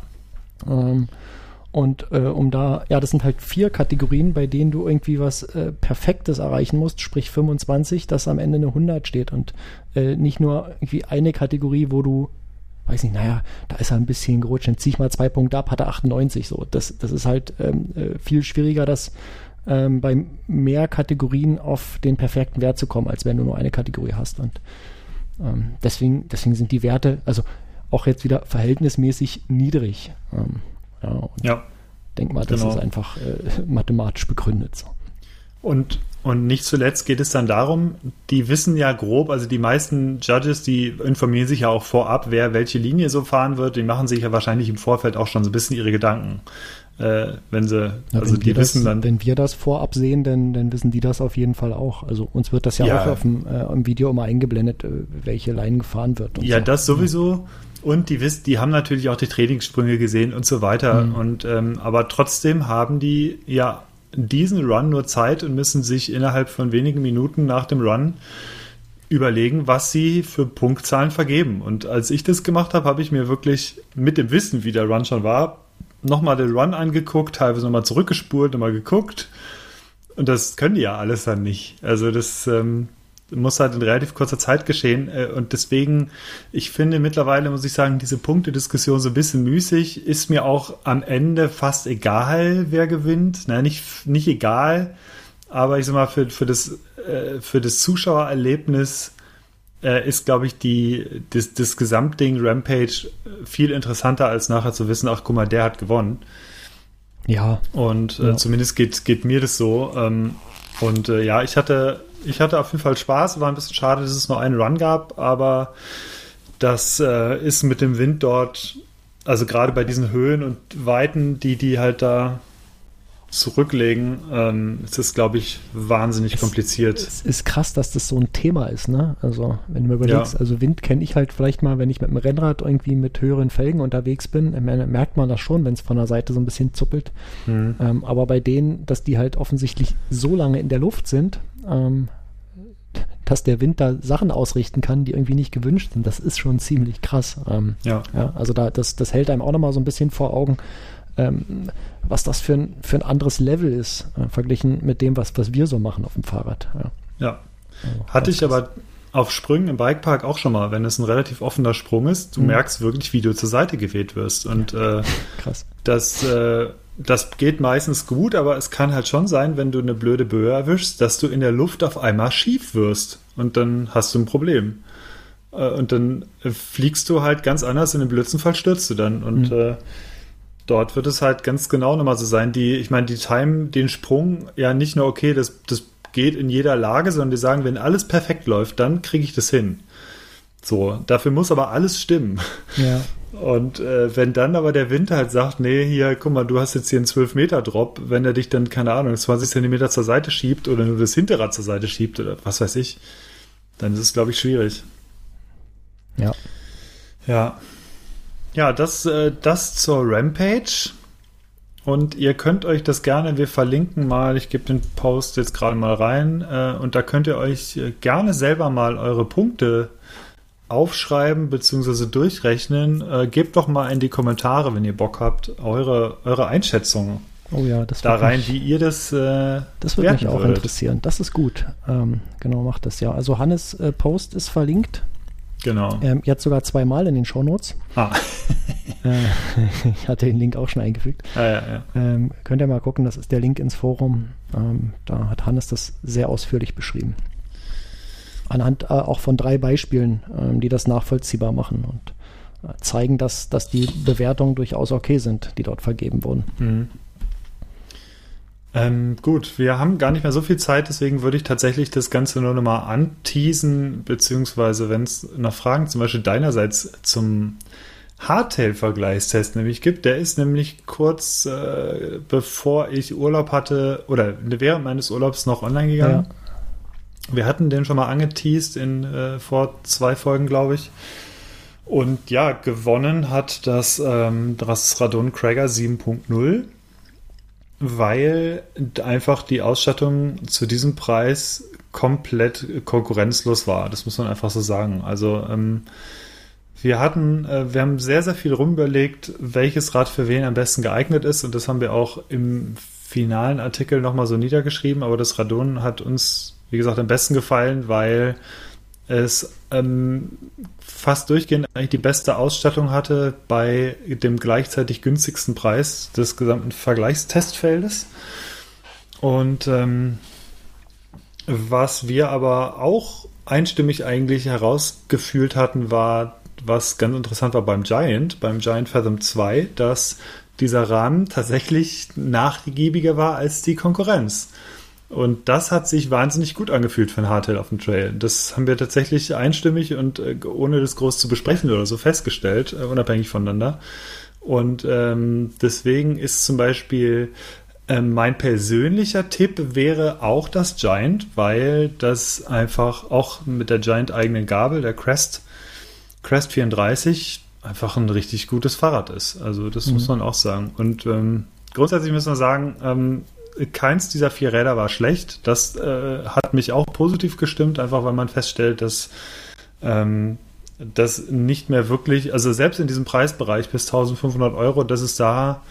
Und äh, um da, ja, das sind halt vier Kategorien, bei denen du irgendwie was äh, Perfektes erreichen musst, sprich 25, dass am Ende eine 100 steht und äh, nicht nur irgendwie eine Kategorie, wo du, weiß nicht, naja, da ist er ein bisschen gerutscht, dann zieh ich mal zwei Punkte ab, hat er 98, so. Das, das ist halt ähm, äh, viel schwieriger, das ähm, bei mehr Kategorien auf den perfekten Wert zu kommen, als wenn du nur eine Kategorie hast. Und ähm, deswegen, deswegen sind die Werte, also auch jetzt wieder verhältnismäßig niedrig. Ähm, ja, ja. Denk mal, das genau. ist einfach äh, mathematisch begründet. So. Und, und nicht zuletzt geht es dann darum, die wissen ja grob, also die meisten Judges, die informieren sich ja auch vorab, wer welche Linie so fahren wird, die machen sich ja wahrscheinlich im Vorfeld auch schon so ein bisschen ihre Gedanken. Äh, wenn sie, ja, also wenn die wissen das, dann. Wenn wir das vorab sehen, dann, dann wissen die das auf jeden Fall auch. Also uns wird das ja, ja. auch auf dem, äh, im Video immer eingeblendet, äh, welche Line gefahren wird. ja, so. das sowieso. Ja. Und die wissen, die haben natürlich auch die Trainingssprünge gesehen und so weiter. Mhm. Und ähm, aber trotzdem haben die ja diesen Run nur Zeit und müssen sich innerhalb von wenigen Minuten nach dem Run überlegen, was sie für Punktzahlen vergeben. Und als ich das gemacht habe, habe ich mir wirklich mit dem Wissen, wie der Run schon war, nochmal den Run angeguckt, teilweise nochmal zurückgespult, nochmal geguckt. Und das können die ja alles dann nicht. Also das ähm, muss halt in relativ kurzer Zeit geschehen. Äh, und deswegen, ich finde mittlerweile, muss ich sagen, diese Punktediskussion so ein bisschen müßig. Ist mir auch am Ende fast egal, wer gewinnt. Na, nicht, nicht egal, aber ich sag mal, für, für, das, äh, für das Zuschauererlebnis äh, ist, glaube ich, die, das, das Gesamtding Rampage viel interessanter, als nachher zu wissen, ach guck mal, der hat gewonnen. Ja. Und äh, ja. zumindest geht, geht mir das so. Ähm, und äh, ja, ich hatte ich hatte auf jeden Fall Spaß. War ein bisschen schade, dass es nur einen Run gab, aber das äh, ist mit dem Wind dort, also gerade bei diesen Höhen und Weiten, die die halt da zurücklegen, ähm, ist es, glaube ich, wahnsinnig Es- kompliziert. Es ist krass, dass das so ein Thema ist, ne? Also, wenn du mir überlegst, Ja. also Wind kenne ich halt vielleicht mal, wenn ich mit dem Rennrad irgendwie mit höheren Felgen unterwegs bin, äh, mer- merkt man das schon, wenn es von der Seite so ein bisschen zuppelt. Hm. Ähm, aber bei denen, dass die halt offensichtlich so lange in der Luft sind, ähm, dass der Wind da Sachen ausrichten kann, die irgendwie nicht gewünscht sind, das ist schon ziemlich krass. Ähm, Ja. ja, also da, das, das hält einem auch nochmal so ein bisschen vor Augen, ähm, was das für ein, für ein anderes Level ist, äh, verglichen mit dem, was, was wir so machen auf dem Fahrrad. Ja, ja. also Hatte ich aber auf Sprüngen im Bikepark auch schon mal, wenn es ein relativ offener Sprung ist, du Mhm. merkst wirklich, wie du zur Seite geweht wirst. Und äh, krass. das, äh, das geht meistens gut, aber es kann halt schon sein, wenn du eine blöde Böe erwischst, dass du in der Luft auf einmal schief wirst. Und dann hast du ein Problem. Äh, und dann äh, fliegst du halt ganz anders, in den blödsten Fall stürzt du dann. Und Mhm. Dort wird es halt ganz genau nochmal so sein. Die, ich meine, die timen den Sprung ja nicht nur, okay, das, das geht in jeder Lage, sondern die sagen, wenn alles perfekt läuft, dann kriege ich das hin. So, dafür muss aber alles stimmen. Ja, Und äh, wenn dann aber der Wind halt sagt, nee, hier, guck mal, du hast jetzt hier einen 12-Meter-Drop, wenn er dich dann, keine Ahnung, 20 Zentimeter zur Seite schiebt oder nur das Hinterrad zur Seite schiebt oder was weiß ich, dann ist es, glaube ich, schwierig. ja. Ja. Ja, das, äh, das zur Rampage. Und ihr könnt euch das gerne, wir verlinken mal, ich gebe den Post jetzt gerade mal rein, äh, und da könnt ihr euch äh, gerne selber mal eure Punkte aufschreiben bzw. durchrechnen. Äh, gebt doch mal in die Kommentare, wenn ihr Bock habt, eure, eure Einschätzung Oh ja, das da rein, mich, wie ihr das äh, das würde mich auch würdet. interessieren. Das ist gut. Ähm, genau, macht das ja. Also Hannes äh, Post ist verlinkt. Genau. Ähm, jetzt sogar zweimal in den Shownotes. Ah. Äh, ich hatte den Link auch schon eingefügt. ja, ja, ja. Ähm, könnt ihr mal gucken, das ist der Link ins Forum. Ähm, da hat Hannes das sehr ausführlich beschrieben. Anhand äh, auch von drei Beispielen, ähm, die das nachvollziehbar machen und äh, zeigen, dass, dass die Bewertungen durchaus okay sind, die dort vergeben wurden. Mhm. Ähm, gut, wir haben gar nicht mehr so viel Zeit, deswegen würde ich tatsächlich das Ganze nur nochmal anteasen, beziehungsweise wenn es noch Fragen zum Beispiel deinerseits zum Hardtail-Vergleichstest nämlich gibt, der ist nämlich kurz äh, bevor ich Urlaub hatte oder während meines Urlaubs noch online gegangen. Wir hatten den schon mal angeteased in äh, vor zwei Folgen, glaube ich. Und ja, gewonnen hat das, ähm, das Radon Krager 7.0 weil einfach die Ausstattung zu diesem Preis komplett konkurrenzlos war. Das muss man einfach so sagen. Also ähm, wir hatten, äh, wir haben sehr, sehr viel rumüberlegt, welches Rad für wen am besten geeignet ist und das haben wir auch im finalen Artikel nochmal so niedergeschrieben, aber das Radon hat uns, wie gesagt, am besten gefallen, weil es ähm, fast durchgehend eigentlich die beste Ausstattung hatte bei dem gleichzeitig günstigsten Preis des gesamten Vergleichstestfeldes. Und ähm, was wir aber auch einstimmig eigentlich herausgefühlt hatten, war, was ganz interessant war beim Giant, beim Giant Fathom 2, dass dieser Rahmen tatsächlich nachgiebiger war als die Konkurrenz. Und das hat sich wahnsinnig gut angefühlt für ein Hardtail auf dem Trail. Das haben wir tatsächlich einstimmig und äh, ohne das groß zu besprechen oder so festgestellt, äh, unabhängig voneinander. Und ähm, deswegen ist zum Beispiel äh, mein persönlicher Tipp wäre auch das Giant, weil das einfach auch mit der Giant eigenen Gabel, der Crest, Crest 34, einfach ein richtig gutes Fahrrad ist. Also das Mhm. muss man auch sagen. Und ähm, grundsätzlich müssen wir sagen, ähm, keins dieser vier Räder war schlecht. Das äh, hat mich auch positiv gestimmt, einfach weil man feststellt, dass ähm, das nicht mehr wirklich, also selbst in diesem Preisbereich bis 1500 Euro, dass es da,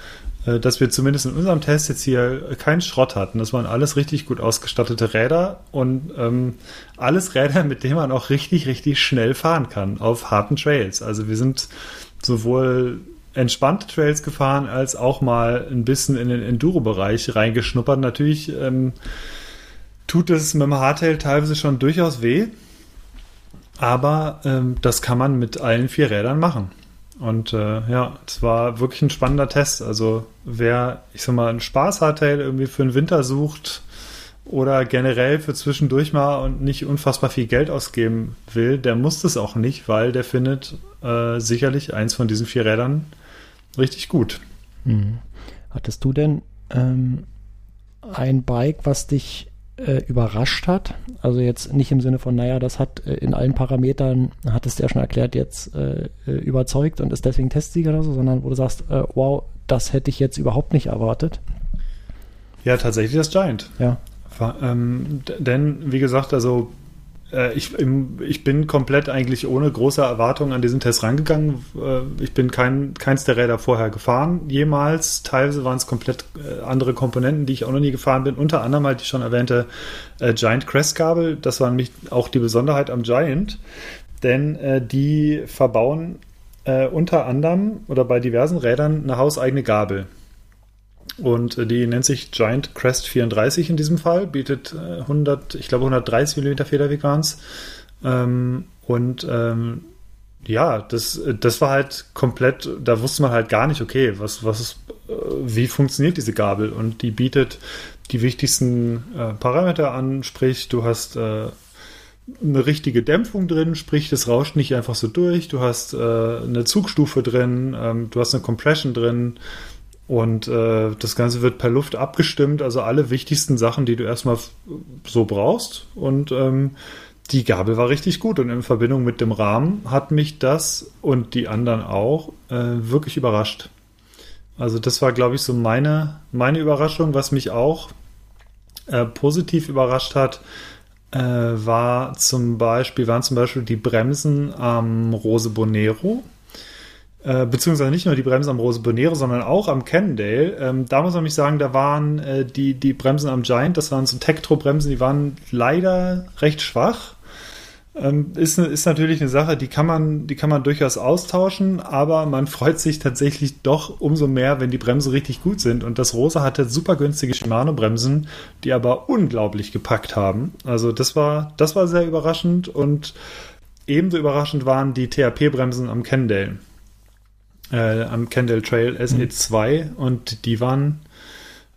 äh, dass wir zumindest in unserem Test jetzt hier keinen Schrott hatten. Das waren alles richtig gut ausgestattete Räder und ähm, alles Räder, mit denen man auch richtig, richtig schnell fahren kann auf harten Trails. Also wir sind sowohl entspannte Trails gefahren, als auch mal ein bisschen in den Enduro-Bereich reingeschnuppert. Natürlich ähm, tut es mit dem Hardtail teilweise schon durchaus weh, aber ähm, das kann man mit allen vier Rädern machen. Und äh, ja, es war wirklich ein spannender Test. Also wer, ich sag mal, ein Spaß-Hardtail irgendwie für den Winter sucht oder generell für zwischendurch mal und nicht unfassbar viel Geld ausgeben will, der muss das auch nicht, weil der findet äh, sicherlich eins von diesen vier Rädern richtig gut. Mhm. Hattest du denn ähm, ein Bike, was dich äh, überrascht hat? Also jetzt nicht im Sinne von, naja, das hat äh, in allen Parametern, hat es ja schon erklärt, jetzt äh, äh, überzeugt und ist deswegen Testsieger oder so, sondern wo du sagst, äh, wow, das hätte ich jetzt überhaupt nicht erwartet. Ja, tatsächlich das Giant. Ja. Ähm, denn, wie gesagt, also ich, ich, bin komplett eigentlich ohne große Erwartungen an diesen Test rangegangen. Äh, ich bin kein, keins der Räder vorher gefahren, jemals. Teilweise waren es komplett äh, andere Komponenten, die ich auch noch nie gefahren bin. Unter anderem halt die schon erwähnte Giant Crest Gabel. Das war nämlich auch die Besonderheit am Giant, denn die verbauen unter anderem oder bei diversen Rädern eine hauseigene Gabel. Und äh, die nennt sich Giant Crest 34 in diesem Fall, bietet 100, äh, ich glaube 130 mm Federweg waren es. Ähm, und ähm, ja, das, das war halt komplett, da wusste man halt gar nicht, okay, was, was ist, äh, wie funktioniert diese Gabel? Und die bietet die wichtigsten äh, Parameter an, sprich, du hast äh, eine richtige Dämpfung drin, sprich, das rauscht nicht einfach so durch, du hast äh, eine Zugstufe drin, ähm, du hast eine Compression drin, und äh, das Ganze wird per Luft abgestimmt, also alle wichtigsten Sachen, die du erstmal so brauchst. Und ähm, die Gabel war richtig gut. Und in Verbindung mit dem Rahmen hat mich das und die anderen auch äh, wirklich überrascht. Also das war, glaube ich, so meine, meine Überraschung, was mich auch äh, positiv überrascht hat, äh, war zum Beispiel, waren zum Beispiel die Bremsen am Rose Bonero äh, beziehungsweise nicht nur die Bremsen am Rose Bonero, sondern auch am Cannondale. Ähm, da muss man mich sagen, da waren äh, die, die Bremsen am Giant, das waren so Tektro-Bremsen, die waren leider recht schwach. Ähm, ist, ist natürlich eine Sache, die kann, man, die kann man durchaus austauschen, aber man freut sich tatsächlich doch umso mehr, wenn die Bremsen richtig gut sind. Und das Rose hatte super günstige Shimano-Bremsen, die aber unglaublich gepackt haben. Also das war, das war sehr überraschend und ebenso überraschend waren die THP-Bremsen am Cannondale äh, am Kendall Trail SE2 mhm. und die waren,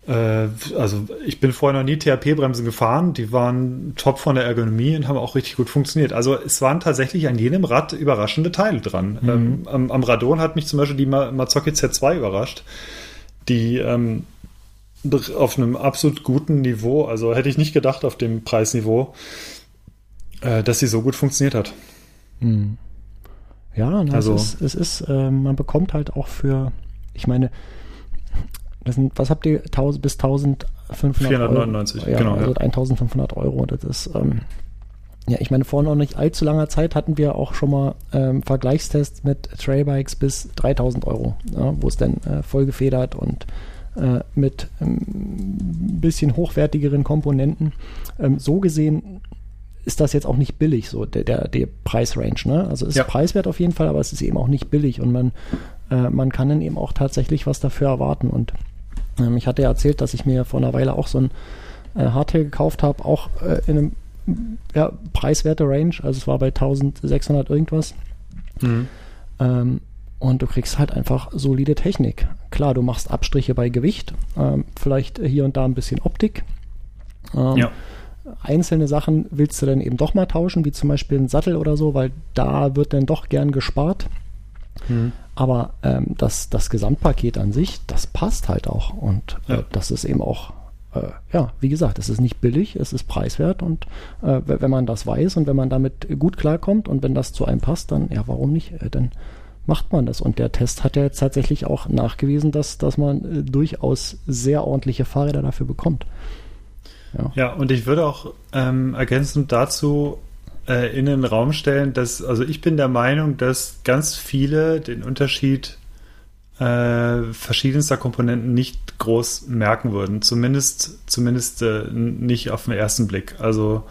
äh, also ich bin vorher noch nie THP-Bremsen gefahren, die waren top von der Ergonomie und haben auch richtig gut funktioniert. Also es waren tatsächlich an jedem Rad überraschende Teile dran. Mhm. Ähm, am, am, Radon hat mich zum Beispiel die Mazzocchi Z2 überrascht, die ähm, auf einem absolut guten Niveau, also hätte ich nicht gedacht auf dem Preisniveau, äh, dass sie so gut funktioniert hat. Mhm. Ja, na, also, es ist, es ist äh, man bekommt halt auch für, ich meine, das sind, was habt ihr, 1000 bis 1500 499, Euro? Ja, genau. Also ja. 1500 Euro. Das ist, ähm, ja, ich meine, vor noch nicht allzu langer Zeit hatten wir auch schon mal ähm, Vergleichstests mit Trailbikes bis 3000 Euro, ja, wo es dann äh, voll gefedert und äh, mit ein ähm, bisschen hochwertigeren Komponenten. Ähm, so gesehen ist das jetzt auch nicht billig, so der, der, der Preisrange. Ne? Also es ist ja. preiswert auf jeden Fall, aber es ist eben auch nicht billig und man, äh, man kann dann eben auch tatsächlich was dafür erwarten. Und ähm, ich hatte ja erzählt, dass ich mir vor einer Weile auch so ein äh, Hardtail gekauft habe, auch äh, in einem ja, preiswerte Range, also es war bei 1600 irgendwas. Mhm. Ähm, und du kriegst halt einfach solide Technik. Klar, du machst Abstriche bei Gewicht, ähm, vielleicht hier und da ein bisschen Optik. Ähm, ja einzelne Sachen willst du dann eben doch mal tauschen, wie zum Beispiel einen Sattel oder so, weil da wird dann doch gern gespart. Mhm. Aber ähm, das, das Gesamtpaket an sich, das passt halt auch. Und äh, ja. das ist eben auch, äh, ja, wie gesagt, es ist nicht billig, es ist preiswert. Und äh, wenn man das weiß und wenn man damit gut klarkommt und wenn das zu einem passt, dann, ja, warum nicht? Äh, dann macht man das. Und der Test hat ja jetzt tatsächlich auch nachgewiesen, dass, dass man äh, durchaus sehr ordentliche Fahrräder dafür bekommt. Ja, ja und ich würde auch ähm, ergänzend dazu äh, in den Raum stellen, dass, also ich bin der Meinung, dass ganz viele den Unterschied äh, verschiedenster Komponenten nicht groß merken würden. Zumindest, zumindest äh, nicht auf den ersten Blick. Also,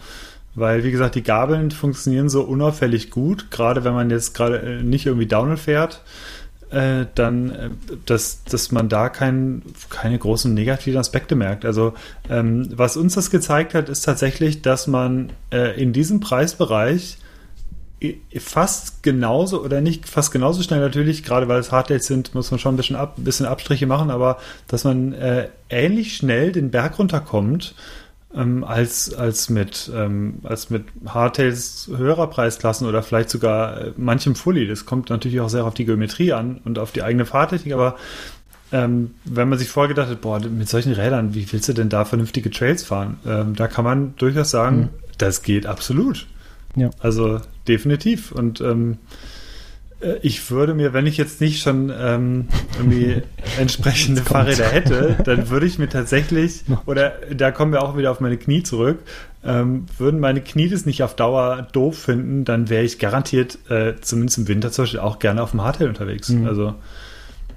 weil, wie gesagt, die Gabeln funktionieren so unauffällig gut, gerade wenn man jetzt gerade äh, nicht irgendwie Downhill fährt äh, dann, äh, dass, dass man da kein, keine großen negativen Aspekte merkt. Also ähm, was uns das gezeigt hat, ist tatsächlich, dass man äh, in diesem Preisbereich fast genauso oder nicht fast genauso schnell natürlich, gerade weil es Hardtails sind, muss man schon ein bisschen, ab, bisschen Abstriche machen, aber dass man äh, ähnlich schnell den Berg runterkommt ähm, als, als, mit, ähm, als mit Hardtails höherer Preisklassen oder vielleicht sogar äh, manchem Fully. Das kommt natürlich auch sehr auf die Geometrie an und auf die eigene Fahrtechnik, aber ähm, wenn man sich vorher gedacht hat, boah, mit solchen Rädern, wie willst du denn da vernünftige Trails fahren? Ähm, da kann man durchaus sagen, mhm. das geht absolut. Ja. Also definitiv. Und ähm, äh, ich würde mir, wenn ich jetzt nicht schon ähm, irgendwie entsprechende Fahrräder hätte, dann würde ich mir tatsächlich, oder da kommen wir auch wieder auf meine Knie zurück, ähm, würden meine Knie das nicht auf Dauer doof finden, dann wäre ich garantiert, äh, zumindest im Winter zum Beispiel, auch gerne auf dem Hardtail unterwegs. Mhm. Also,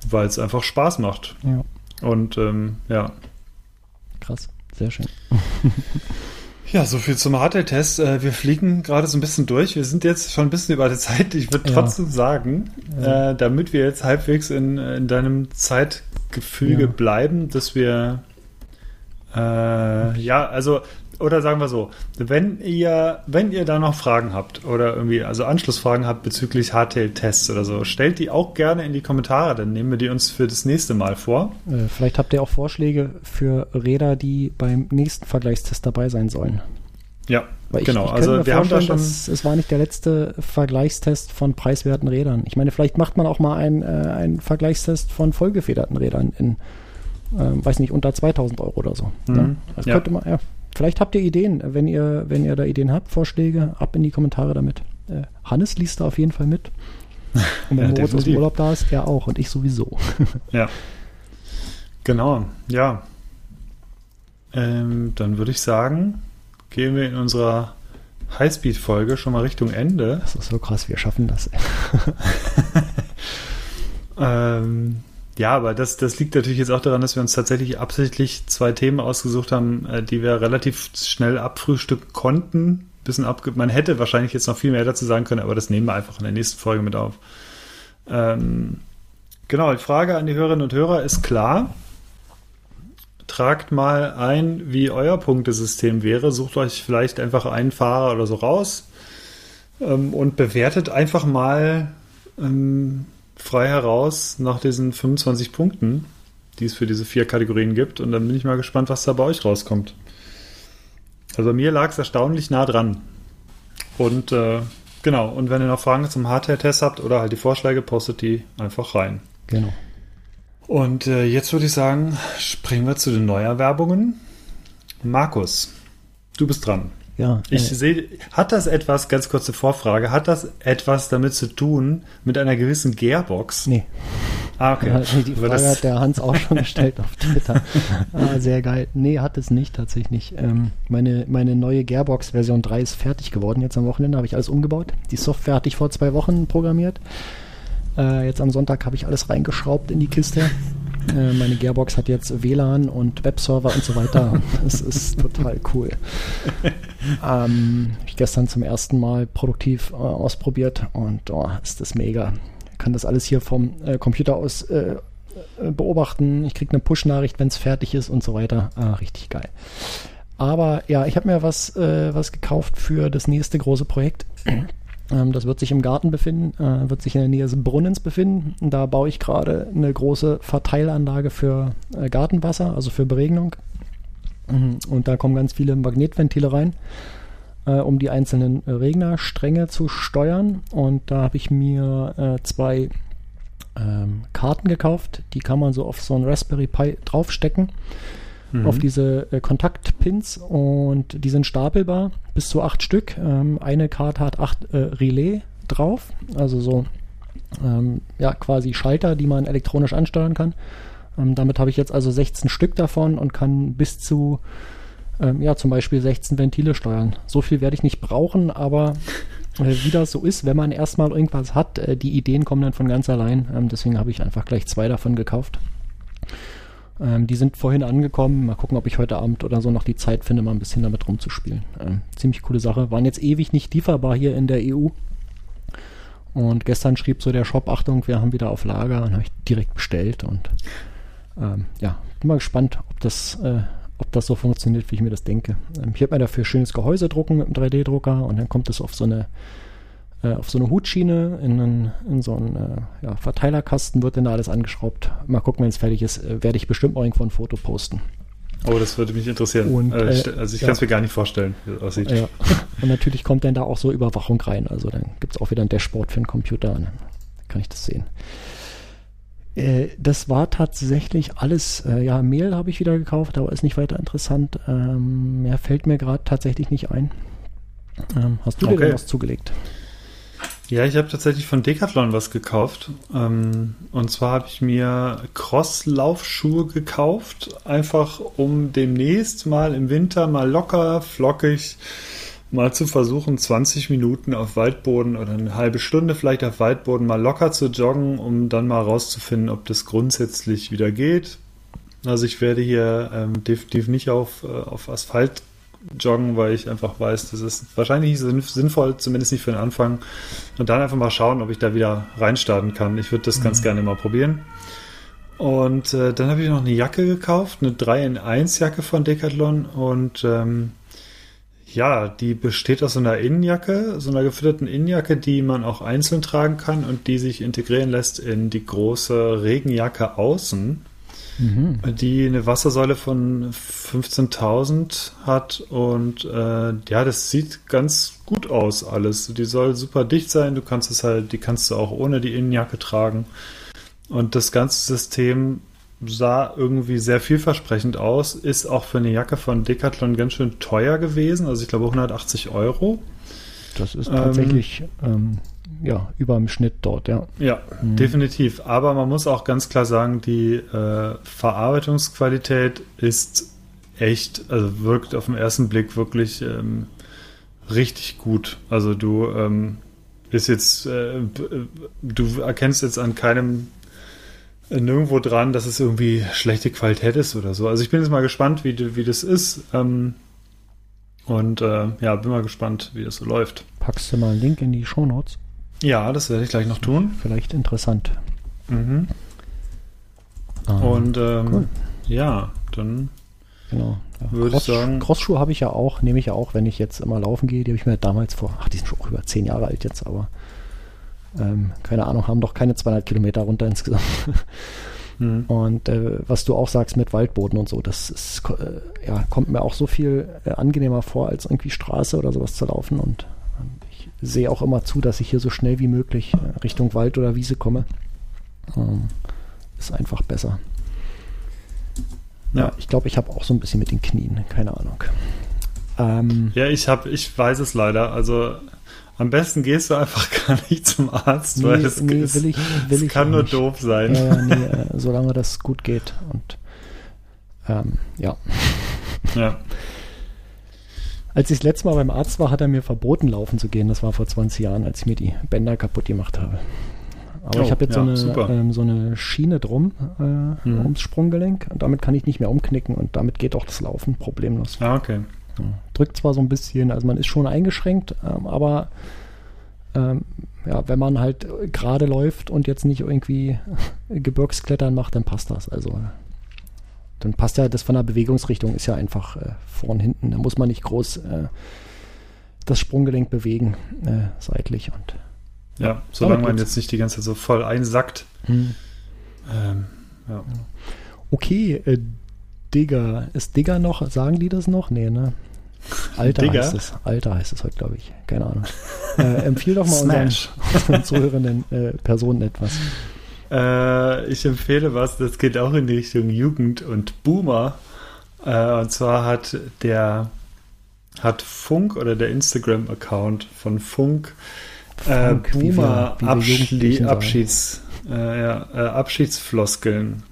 weil es einfach Spaß macht. Ja. Und ähm, ja. Krass, sehr schön. Ja, so viel zum Hardtail-Test. Äh, wir fliegen gerade so ein bisschen durch. Wir sind jetzt schon ein bisschen über der Zeit. Ich würde trotzdem ja. sagen, ja. Äh, damit wir jetzt halbwegs in, in deinem Zeitgefüge ja. bleiben, dass wir äh, ja, also oder sagen wir so, wenn ihr, wenn ihr da noch Fragen habt oder irgendwie, also Anschlussfragen habt bezüglich Hardtail-Tests oder so, stellt die auch gerne in die Kommentare, dann nehmen wir die uns für das nächste Mal vor. Äh, vielleicht habt ihr auch Vorschläge für Räder, die beim nächsten Vergleichstest dabei sein sollen. Ja, ich, genau. Ich also wir haben da schon. Es war nicht der letzte Vergleichstest von preiswerten Rädern. Ich meine, vielleicht macht man auch mal einen, äh, einen Vergleichstest von vollgefederten Rädern in, äh, weiß nicht, unter 2000 Euro oder so. Mhm. Ja, das ja. könnte man, ja, Vielleicht habt ihr Ideen, wenn ihr, wenn ihr da Ideen habt, Vorschläge, ab in die Kommentare damit. Äh, Hannes liest da auf jeden Fall mit. Und wenn ja, Moritz aus dem Urlaub da ist, er auch und ich sowieso. ja. Genau, ja. Ähm, dann würde ich sagen, gehen wir in unserer Highspeed-Folge schon mal Richtung Ende. Das ist so krass, wir schaffen das. ähm, ja, aber das, das liegt natürlich jetzt auch daran, dass wir uns tatsächlich absichtlich zwei Themen ausgesucht haben, äh, die wir relativ schnell abfrühstücken konnten. Bisschen abge Man hätte wahrscheinlich jetzt noch viel mehr dazu sagen können, aber das nehmen wir einfach in der nächsten Folge mit auf. Ähm, genau, die Frage an die Hörerinnen und Hörer ist klar. Tragt mal ein, wie euer Punktesystem wäre. Sucht euch vielleicht einfach einen Fahrer oder so raus ähm, und bewertet einfach mal ähm, frei heraus nach diesen 25 Punkten, die es für diese vier Kategorien gibt. Und dann bin ich mal gespannt, was da bei euch rauskommt. Also mir lag es erstaunlich nah dran. Und äh, genau, und wenn ihr noch Fragen zum Hardware-Test habt oder halt die Vorschläge, postet die einfach rein. Genau. Und äh, jetzt würde ich sagen, springen wir zu den Neuerwerbungen. Markus, du bist dran. Ja. Ich äh, sehe, hat das etwas, ganz kurze Vorfrage, hat das etwas damit zu tun mit einer gewissen Gearbox? Nee. Ah, okay. Ja, die Frage das hat der Hans auch schon gestellt auf Twitter. Ah, sehr geil. Nee, hat es nicht, tatsächlich nicht. Ähm, meine, meine neue Gearbox Version 3 ist fertig geworden. Jetzt am Wochenende habe ich alles umgebaut. Die Software hatte ich vor zwei Wochen programmiert. Äh, jetzt am Sonntag habe ich alles reingeschraubt in die Kiste. Äh, meine Gearbox hat jetzt WLAN und Webserver und so weiter. Das ist total cool. ähm, habe ich gestern zum ersten Mal produktiv äh, ausprobiert und oh, ist das mega. Ich kann das alles hier vom äh, Computer aus äh, äh, beobachten. Ich kriege eine Push-Nachricht, wenn es fertig ist und so weiter. Ah, richtig geil. Aber ja, ich habe mir was, was gekauft für das nächste große Projekt. Ähm, das wird sich im Garten befinden, äh, wird sich in der Nähe des Brunnens befinden. Da baue ich gerade eine große Verteilanlage für äh, Gartenwasser, also für Beregnung. Mhm. Und da kommen ganz viele Magnetventile rein, äh, um die einzelnen Regnerstränge zu steuern. Und da habe ich mir zwei ähm, Karten gekauft. Die kann man so auf so ein Raspberry Pi draufstecken mhm. auf diese äh, Kontaktpins und die sind stapelbar, bis zu acht Stück. Ähm, eine Karte hat acht äh, Relais drauf, also so ähm, ja quasi Schalter, die man elektronisch ansteuern kann. Ähm, damit habe ich jetzt also 16 Stück davon und kann bis zu ähm, ja zum Beispiel 16 Ventile steuern. So viel werde ich nicht brauchen, aber äh, wie das so ist, wenn man erstmal irgendwas hat, äh, die Ideen kommen dann von ganz allein. Ähm, deswegen habe ich einfach gleich zwei davon gekauft. Ähm, die sind vorhin angekommen. Mal gucken, ob ich heute Abend oder so noch die Zeit finde, mal ein bisschen damit rumzuspielen. Ähm, ziemlich coole Sache. Waren jetzt ewig nicht lieferbar hier in der EU. Und gestern schrieb so der Shop, Achtung, wir haben wieder auf Lager und habe ich direkt bestellt. Und ähm, ja, bin mal gespannt, ob das, äh, ob das so funktioniert, wie ich mir das denke. Ähm, ich habe mir dafür schönes Gehäuse drucken mit einem 3D-Drucker und dann kommt es auf so eine äh, auf so eine Hutschiene, in, einen, in so einen äh, ja, Verteilerkasten wird dann da alles angeschraubt. Mal gucken, wenn es fertig ist, äh, werde ich bestimmt auch irgendwo ein Foto posten. Oh, das würde mich interessieren. Und, äh, äh also ich ja. kann es mir gar nicht vorstellen, wie das aussieht. Ja. Und natürlich kommt dann da auch so Überwachung rein. Also dann gibt es auch wieder ein Dashboard für den Computer dann kann ich das sehen. Äh, das war tatsächlich alles, äh, ja, Mehl habe ich wieder gekauft, aber ist nicht weiter interessant. Ähm, mehr fällt mir gerade tatsächlich nicht ein. Ähm, hast du dir Okay. denn was zugelegt? Ja, ich habe tatsächlich von Decathlon was gekauft. Ähm, und zwar habe ich mir Crosslaufschuhe gekauft, einfach um demnächst mal im Winter mal locker, flockig mal zu versuchen, 20 Minuten auf Waldboden oder eine halbe Stunde vielleicht auf Waldboden mal locker zu joggen, um dann mal rauszufinden, ob das grundsätzlich wieder geht. Also ich werde hier ähm, definitiv nicht auf, äh, auf Asphalt joggen, weil ich einfach weiß, das ist wahrscheinlich nicht sinn- sinnvoll, zumindest nicht für den Anfang. Und dann einfach mal schauen, ob ich da wieder reinstarten kann. Ich würde das ganz gerne mal probieren. Und äh, dann habe ich noch eine Jacke gekauft, eine 3 in 1 Jacke von Decathlon und ähm, ja, die besteht aus so einer Innenjacke, so einer gefütterten Innenjacke, die man auch einzeln tragen kann und die sich integrieren lässt in die große Regenjacke außen Mhm. die eine Wassersäule von 15.000 hat und äh, ja, das sieht ganz gut aus alles. Die soll super dicht sein, du kannst es halt, die kannst du auch ohne die Innenjacke tragen und das ganze System sah irgendwie sehr vielversprechend aus, ist auch für eine Jacke von Decathlon ganz schön teuer gewesen, also ich glaube 180 Euro. Das ist Ähm, tatsächlich ähm, ja, über dem Schnitt dort, ja. Ja, Mhm. definitiv. Aber man muss auch ganz klar sagen, die äh, Verarbeitungsqualität ist echt, also wirkt auf den ersten Blick wirklich ähm, richtig gut. Also du ähm, ist jetzt, äh, b- du erkennst jetzt an keinem äh, nirgendwo dran, dass es irgendwie schlechte Qualität ist oder so. Also ich bin jetzt mal gespannt, wie, wie das ist. Ähm, und äh, ja, bin mal gespannt, wie das so läuft. Packst du mal einen Link in die Shownotes? Ja, das werde ich gleich noch tun. Vielleicht interessant. Mhm. Ähm, Und ähm, cool. ja, dann Genau. Ja. Würde ich sagen- Crossschuhe habe ich ja auch, nehme ich ja auch, wenn ich jetzt immer laufen gehe. Die habe ich mir damals vor, ach, die sind schon auch über zehn Jahre alt jetzt, aber ähm, keine Ahnung, haben doch keine 200 Kilometer runter insgesamt. hm, Und äh, was du auch sagst mit Waldboden und so, das ist, äh, ja, kommt mir auch so viel äh, angenehmer vor, als irgendwie Straße oder sowas zu laufen. Und ähm, ich sehe auch immer zu, dass ich hier so schnell wie möglich äh, Richtung Wald oder Wiese komme. Ähm, ist einfach besser. Ja, ja. ich glaube, ich habe auch so ein bisschen mit den Knien, keine Ahnung. Ähm, ja, ich habe, ich weiß es leider. Also am besten gehst du einfach gar nicht zum Arzt, weil es nee, ist, will ich, will es ich kann nur nicht. doof sein. Ja, ja, nee, äh, solange das gut geht. Und ähm, ja. Ja. Als ich das letzte Mal beim Arzt war, hat er mir verboten, laufen zu gehen. Das war vor 20 Jahren, als ich mir die Bänder kaputt gemacht habe. Aber Oh, ich habe jetzt ja, so, eine, ähm, so eine Schiene drum äh, Mhm. ums Sprunggelenk und damit kann ich nicht mehr umknicken und damit geht auch das Laufen problemlos. Ah, okay. Drückt zwar so ein bisschen, also man ist schon eingeschränkt, ähm, aber ähm, ja, wenn man halt gerade läuft und jetzt nicht irgendwie Gebirgsklettern macht, dann passt das. Also dann passt ja das von der Bewegungsrichtung ist ja einfach äh, vorn hinten. Da muss man nicht groß äh, das Sprunggelenk bewegen äh, seitlich und Ja, solange man jetzt nicht die ganze Zeit so voll einsackt. Ähm, ja. Okay, äh, Digger. Ist Digger noch? Sagen die das noch? Nee, ne? Alter Digger? heißt es. Alter heißt es heute, glaube ich. Keine Ahnung. Äh, empfiehl doch mal unseren, unseren zuhörenden äh, Personen etwas. Äh, ich empfehle was, das geht auch in die Richtung Jugend und Boomer. Äh, und zwar hat der hat Funk oder der Instagram-Account von Funk, äh, Funk, wie wir- Boomer wie wir Jugendlichen sagen. Abschieds, äh, äh, Abschiedsfloskeln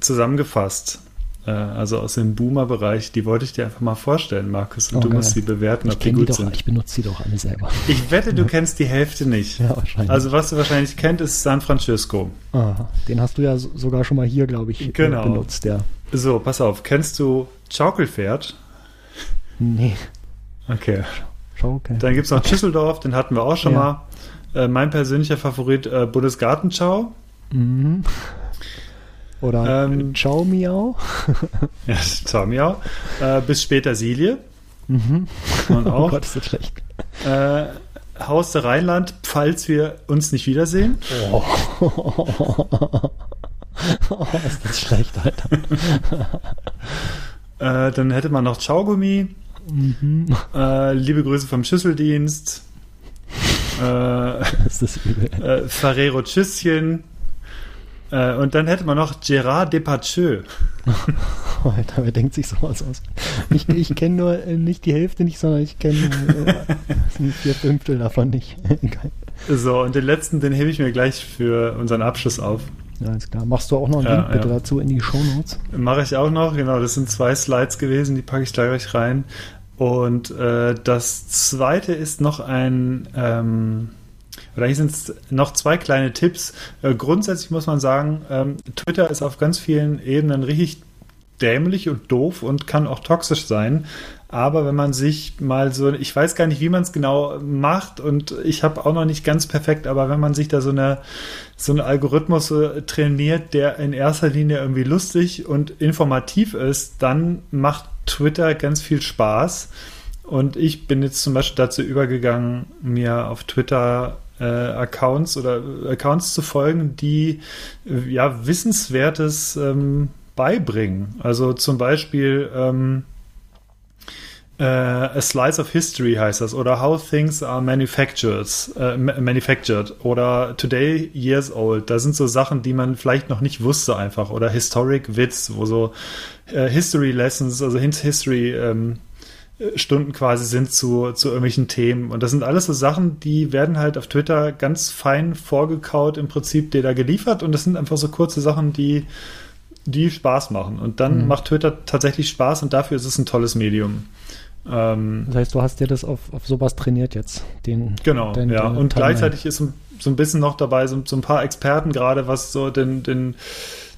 zusammengefasst. Äh, also aus dem Boomer-Bereich, die wollte ich dir einfach mal vorstellen, Markus. Und Oh, du geil. musst sie bewerten, Ich ob die kenne die gut doch, sind. ich benutze die doch alle selber. Ich wette, du kennst die Hälfte nicht. Ja, wahrscheinlich. Also was du wahrscheinlich kennt, ist San Francisco. Aha, den hast du ja so, sogar schon mal hier, glaube ich, äh, Genau. benutzt, ja. So, pass auf. Kennst du Schaukelpferd? Nee, Okay. schau, okay. Dann gibt es noch Schüsseldorf, den hatten wir auch schon Ja. mal. Äh, mein persönlicher Favorit, äh, Bundesgartenschau. Mhm. Oder Ähm, Ciao Miau. Ja, ciao, miau. Äh, bis später Silie. Mhm. Und Oh auch. Gott, ist das schlecht. äh, Haus der Rheinland, falls wir uns nicht wiedersehen. Oh. oh, ist das schlecht, Alter. Äh, dann hätte man noch Schaugummi. Mhm. Äh, liebe Grüße vom Schüsseldienst. Äh, Ist das übel. äh, Ferrero Tschüsschen. Äh, und dann hätte man noch Gérard Depardieu. Alter, wer denkt sich sowas aus? Ich, ich kenne nur äh, nicht die Hälfte nicht, sondern ich kenne äh, vier Fünftel davon nicht. so, und den letzten, den hebe ich mir gleich für unseren Abschluss auf. Ja, alles klar. Machst du auch noch einen ja, Link bitte ja. dazu in die Shownotes? Mache ich auch noch, genau. Das sind zwei Slides gewesen, die packe ich da gleich rein. Und äh, das zweite ist noch ein, ähm, oder hier sind es noch zwei kleine Tipps. Äh, grundsätzlich muss man sagen, ähm, Twitter ist auf ganz vielen Ebenen richtig dämlich und doof und kann auch toxisch sein. Aber wenn man sich mal so, ich weiß gar nicht, wie man es genau macht und ich habe auch noch nicht ganz perfekt, aber wenn man sich da so eine so einen Algorithmus äh, trainiert, der in erster Linie irgendwie lustig und informativ ist, dann macht Twitter ganz viel Spaß. Und ich bin jetzt zum Beispiel dazu übergegangen, mir auf Twitter äh, Accounts oder Accounts zu folgen, die äh, ja Wissenswertes ähm, beibringen. Also zum Beispiel ähm, äh, A Slice of History heißt das oder How Things Are Manufactured, äh, manufactured oder Today Years Old. Da sind so Sachen, die man vielleicht noch nicht wusste einfach oder Historic Wits, wo so äh, History Lessons, also History ähm, Stunden quasi sind zu, zu irgendwelchen Themen. Und das sind alles so Sachen, die werden halt auf Twitter ganz fein vorgekaut, im Prinzip dir da geliefert. Und das sind einfach so kurze Sachen, die die Spaß machen. Und dann mhm. macht Twitter tatsächlich Spaß und dafür ist es ein tolles Medium. Ähm, das heißt, du hast dir das auf, auf sowas trainiert jetzt. Den, genau, den, ja. Den und gleichzeitig ist so, so, ein bisschen noch dabei, so, so ein paar Experten gerade, was so den, den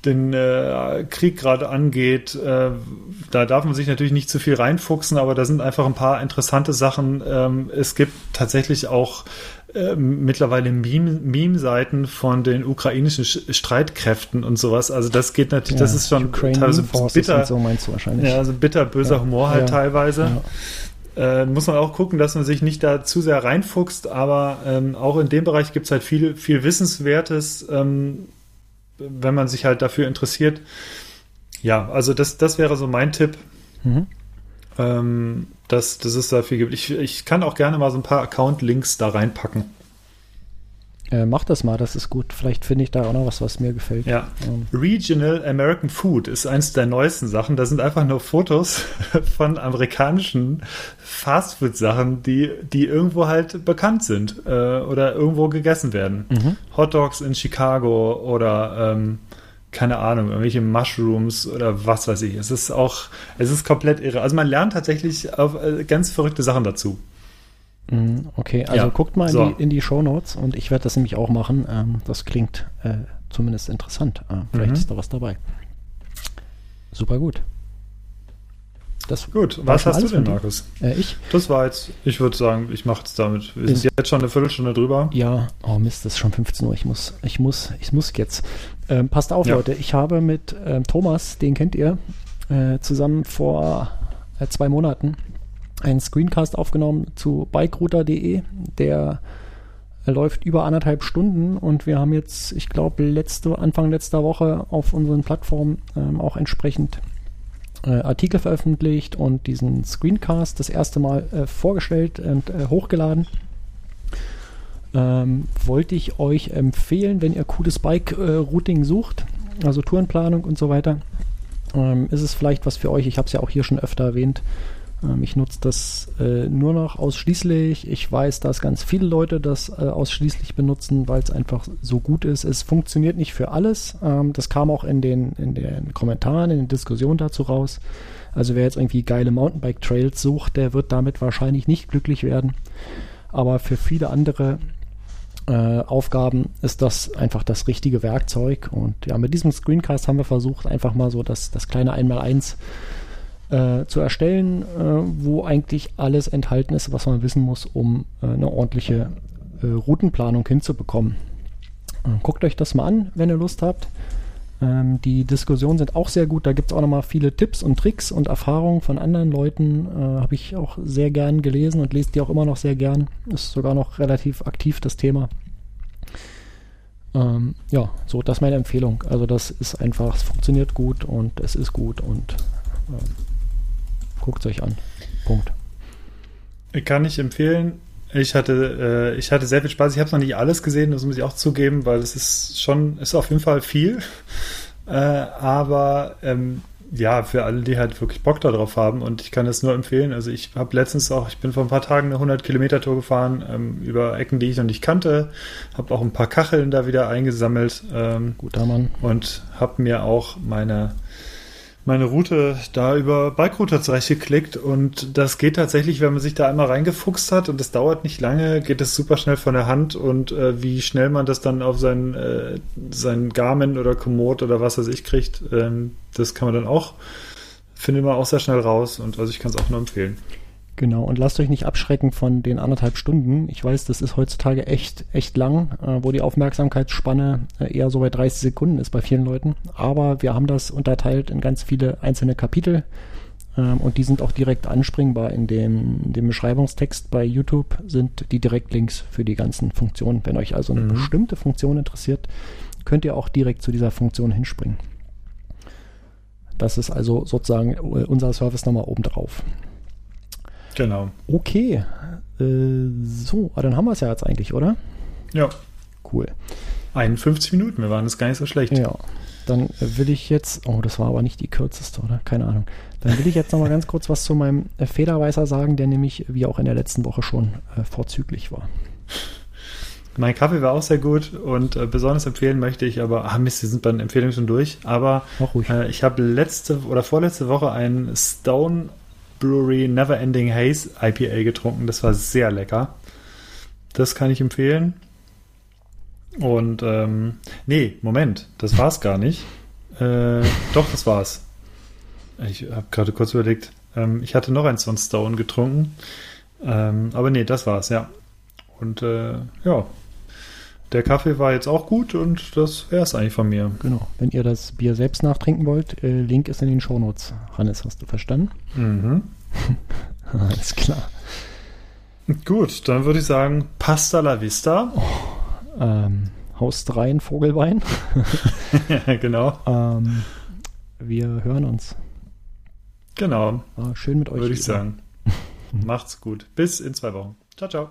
den äh, Krieg gerade angeht. Äh, da darf man sich natürlich nicht zu viel reinfuchsen, aber da sind einfach ein paar interessante Sachen. Ähm, es gibt tatsächlich auch äh, mittlerweile Meme-Seiten Meme von den ukrainischen Streitkräften und sowas. Also das geht natürlich, ja, das ist schon teilweise bitter. so meinst du wahrscheinlich. Ja, also bitter, böser ja, Humor halt ja, teilweise. Äh, muss man auch gucken, dass man sich nicht da zu sehr reinfuchst, aber ähm, auch in dem Bereich gibt es halt viel, viel Wissenswertes, ähm, wenn man sich halt dafür interessiert. Ja, also das, das wäre so mein Tipp. Mhm ähm, dass, dass es da viel gibt. Ich, ich kann auch gerne mal so ein paar Account-Links da reinpacken. Äh, mach das mal, das ist gut. Vielleicht finde ich da auch noch was, was mir gefällt. Ja. Ähm. Regional American Food ist eins der neuesten Sachen. Da sind einfach nur Fotos von amerikanischen Fastfood-Sachen, die, die irgendwo halt bekannt sind äh, oder irgendwo gegessen werden. Mhm. Hot Dogs in Chicago oder ähm, keine Ahnung, irgendwelche Mushrooms oder was weiß ich. Es ist auch, es ist komplett irre. Also man lernt tatsächlich auf, äh, ganz verrückte Sachen dazu. Mhm, okay, also ja. guckt mal in, so. die, in die Show Notes und ich werde das nämlich auch machen. Ähm, das klingt äh, zumindest interessant. Äh, vielleicht mhm. ist da was dabei. Super gut. Das Gut, was hast du denn, Markus? Äh, ich? Das war jetzt, ich würde sagen, ich mache es damit. Wir sind jetzt schon eine Viertelstunde drüber. Ja, oh Mist, das ist schon 15 Uhr. Ich muss, ich muss, ich muss jetzt. Ähm, passt auf, ja. Leute. Ich habe mit ähm, Thomas, den kennt ihr, äh, zusammen vor äh, zwei Monaten einen Screencast aufgenommen zu bikerouter.de. Der läuft über anderthalb Stunden und wir haben jetzt, ich glaube, letzte, Anfang letzter Woche auf unseren Plattformen ähm, auch entsprechend äh, Artikel veröffentlicht und diesen Screencast das erste Mal äh, vorgestellt und äh, hochgeladen ähm, wollte ich euch empfehlen, wenn ihr cooles Bike-Routing sucht, also Tourenplanung und so weiter, ähm, ist es vielleicht was für euch. Ich habe es ja auch hier schon öfter erwähnt. Ähm, ich nutze das äh, nur noch ausschließlich. Ich weiß, dass ganz viele Leute das äh, ausschließlich benutzen, weil es einfach so gut ist. Es funktioniert nicht für alles. Ähm, das kam auch in den, in den Kommentaren, in den Diskussionen dazu raus. Also wer jetzt irgendwie geile Mountainbike-Trails sucht, der wird damit wahrscheinlich nicht glücklich werden. Aber für viele andere äh, Aufgaben ist das einfach das richtige Werkzeug. Und ja, mit diesem Screencast haben wir versucht, einfach mal so das, das kleine Einmaleins äh, zu erstellen, äh, wo eigentlich alles enthalten ist, was man wissen muss, um äh, eine ordentliche äh, Routenplanung hinzubekommen. Äh, guckt euch das mal an, wenn ihr Lust habt. Ähm, die Diskussionen sind auch sehr gut. Da gibt es auch nochmal viele Tipps und Tricks und Erfahrungen von anderen Leuten. Äh, Habe ich auch sehr gern gelesen und lese die auch immer noch sehr gern. Ist sogar noch relativ aktiv das Thema. Ähm, ja, so, das ist meine Empfehlung. Also das ist einfach, es funktioniert gut und es ist gut und ähm, guckt es euch an. Punkt. Kann ich empfehlen. Ich hatte, äh, ich hatte sehr viel Spaß. Ich habe noch nicht alles gesehen, das muss ich auch zugeben, weil es ist schon, ist auf jeden Fall viel. Äh, aber ähm, ja, für alle, die halt wirklich Bock darauf haben und ich kann das nur empfehlen. Also ich habe letztens auch, ich bin vor ein paar Tagen eine 100 Kilometer Tour gefahren ähm, über Ecken, die ich noch nicht kannte, habe auch ein paar Kacheln da wieder eingesammelt. Ähm, Guter Mann. Und habe mir auch meine meine Route da über Bikerouter zurechtgeklickt und das geht tatsächlich, wenn man sich da einmal reingefuchst hat und das dauert nicht lange, geht es super schnell von der Hand und äh, wie schnell man das dann auf sein, äh, sein Garmin oder Komoot oder was weiß ich kriegt, ähm, das kann man dann auch, findet man auch sehr schnell raus und also ich kann es auch nur empfehlen. Genau, und lasst euch nicht abschrecken von den anderthalb Stunden. Ich weiß, das ist heutzutage echt, echt lang, äh, wo die Aufmerksamkeitsspanne äh, eher so bei 30 Sekunden ist bei vielen Leuten. Aber wir haben das unterteilt in ganz viele einzelne Kapitel ähm, und die sind auch direkt anspringbar in dem, in dem Beschreibungstext bei YouTube sind die Direktlinks für die ganzen Funktionen. Wenn euch also eine Mhm. bestimmte Funktion interessiert, könnt ihr auch direkt zu dieser Funktion hinspringen. Das ist also sozusagen äh, unser Service nochmal oben drauf. Genau. Okay. Äh, so, ah, dann haben wir es ja jetzt eigentlich, oder? Ja, Cool. 51 Minuten, wir waren das gar nicht so schlecht. Ja. Dann will ich jetzt, oh, das war aber nicht die kürzeste, oder? Keine Ahnung. Dann will ich jetzt nochmal ganz kurz was zu meinem äh, Federweißer sagen, der nämlich, wie auch in der letzten Woche schon, äh, vorzüglich war. Mein Kaffee war auch sehr gut und äh, besonders empfehlen möchte ich aber, ah Mist, wir sind bei den Empfehlungen schon durch, aber. Äh, ich habe letzte oder vorletzte Woche einen Stone Brewery Never Ending Haze IPA getrunken. Das war sehr lecker. Das kann ich empfehlen. Und ähm, nee, Moment, das war's gar nicht. Äh, doch, das war's. Ich habe gerade kurz überlegt. Ähm, ich hatte noch eins von Stone getrunken. Ähm, aber nee, das war's, ja. Und äh, ja, der Kaffee war jetzt auch gut und das wär's eigentlich von mir. Genau. Wenn ihr das Bier selbst nachtrinken wollt, äh, Link ist in den Shownotes. Hannes, hast du verstanden? Mhm. Alles klar. Gut, dann würde ich sagen, Pasta la Vista. Ähm, Haus 3 in Vogelbein. ja, genau. Ähm, wir hören uns. Genau, War schön mit euch. würde ich sagen. Macht's gut. Bis in zwei Wochen. Ciao, ciao.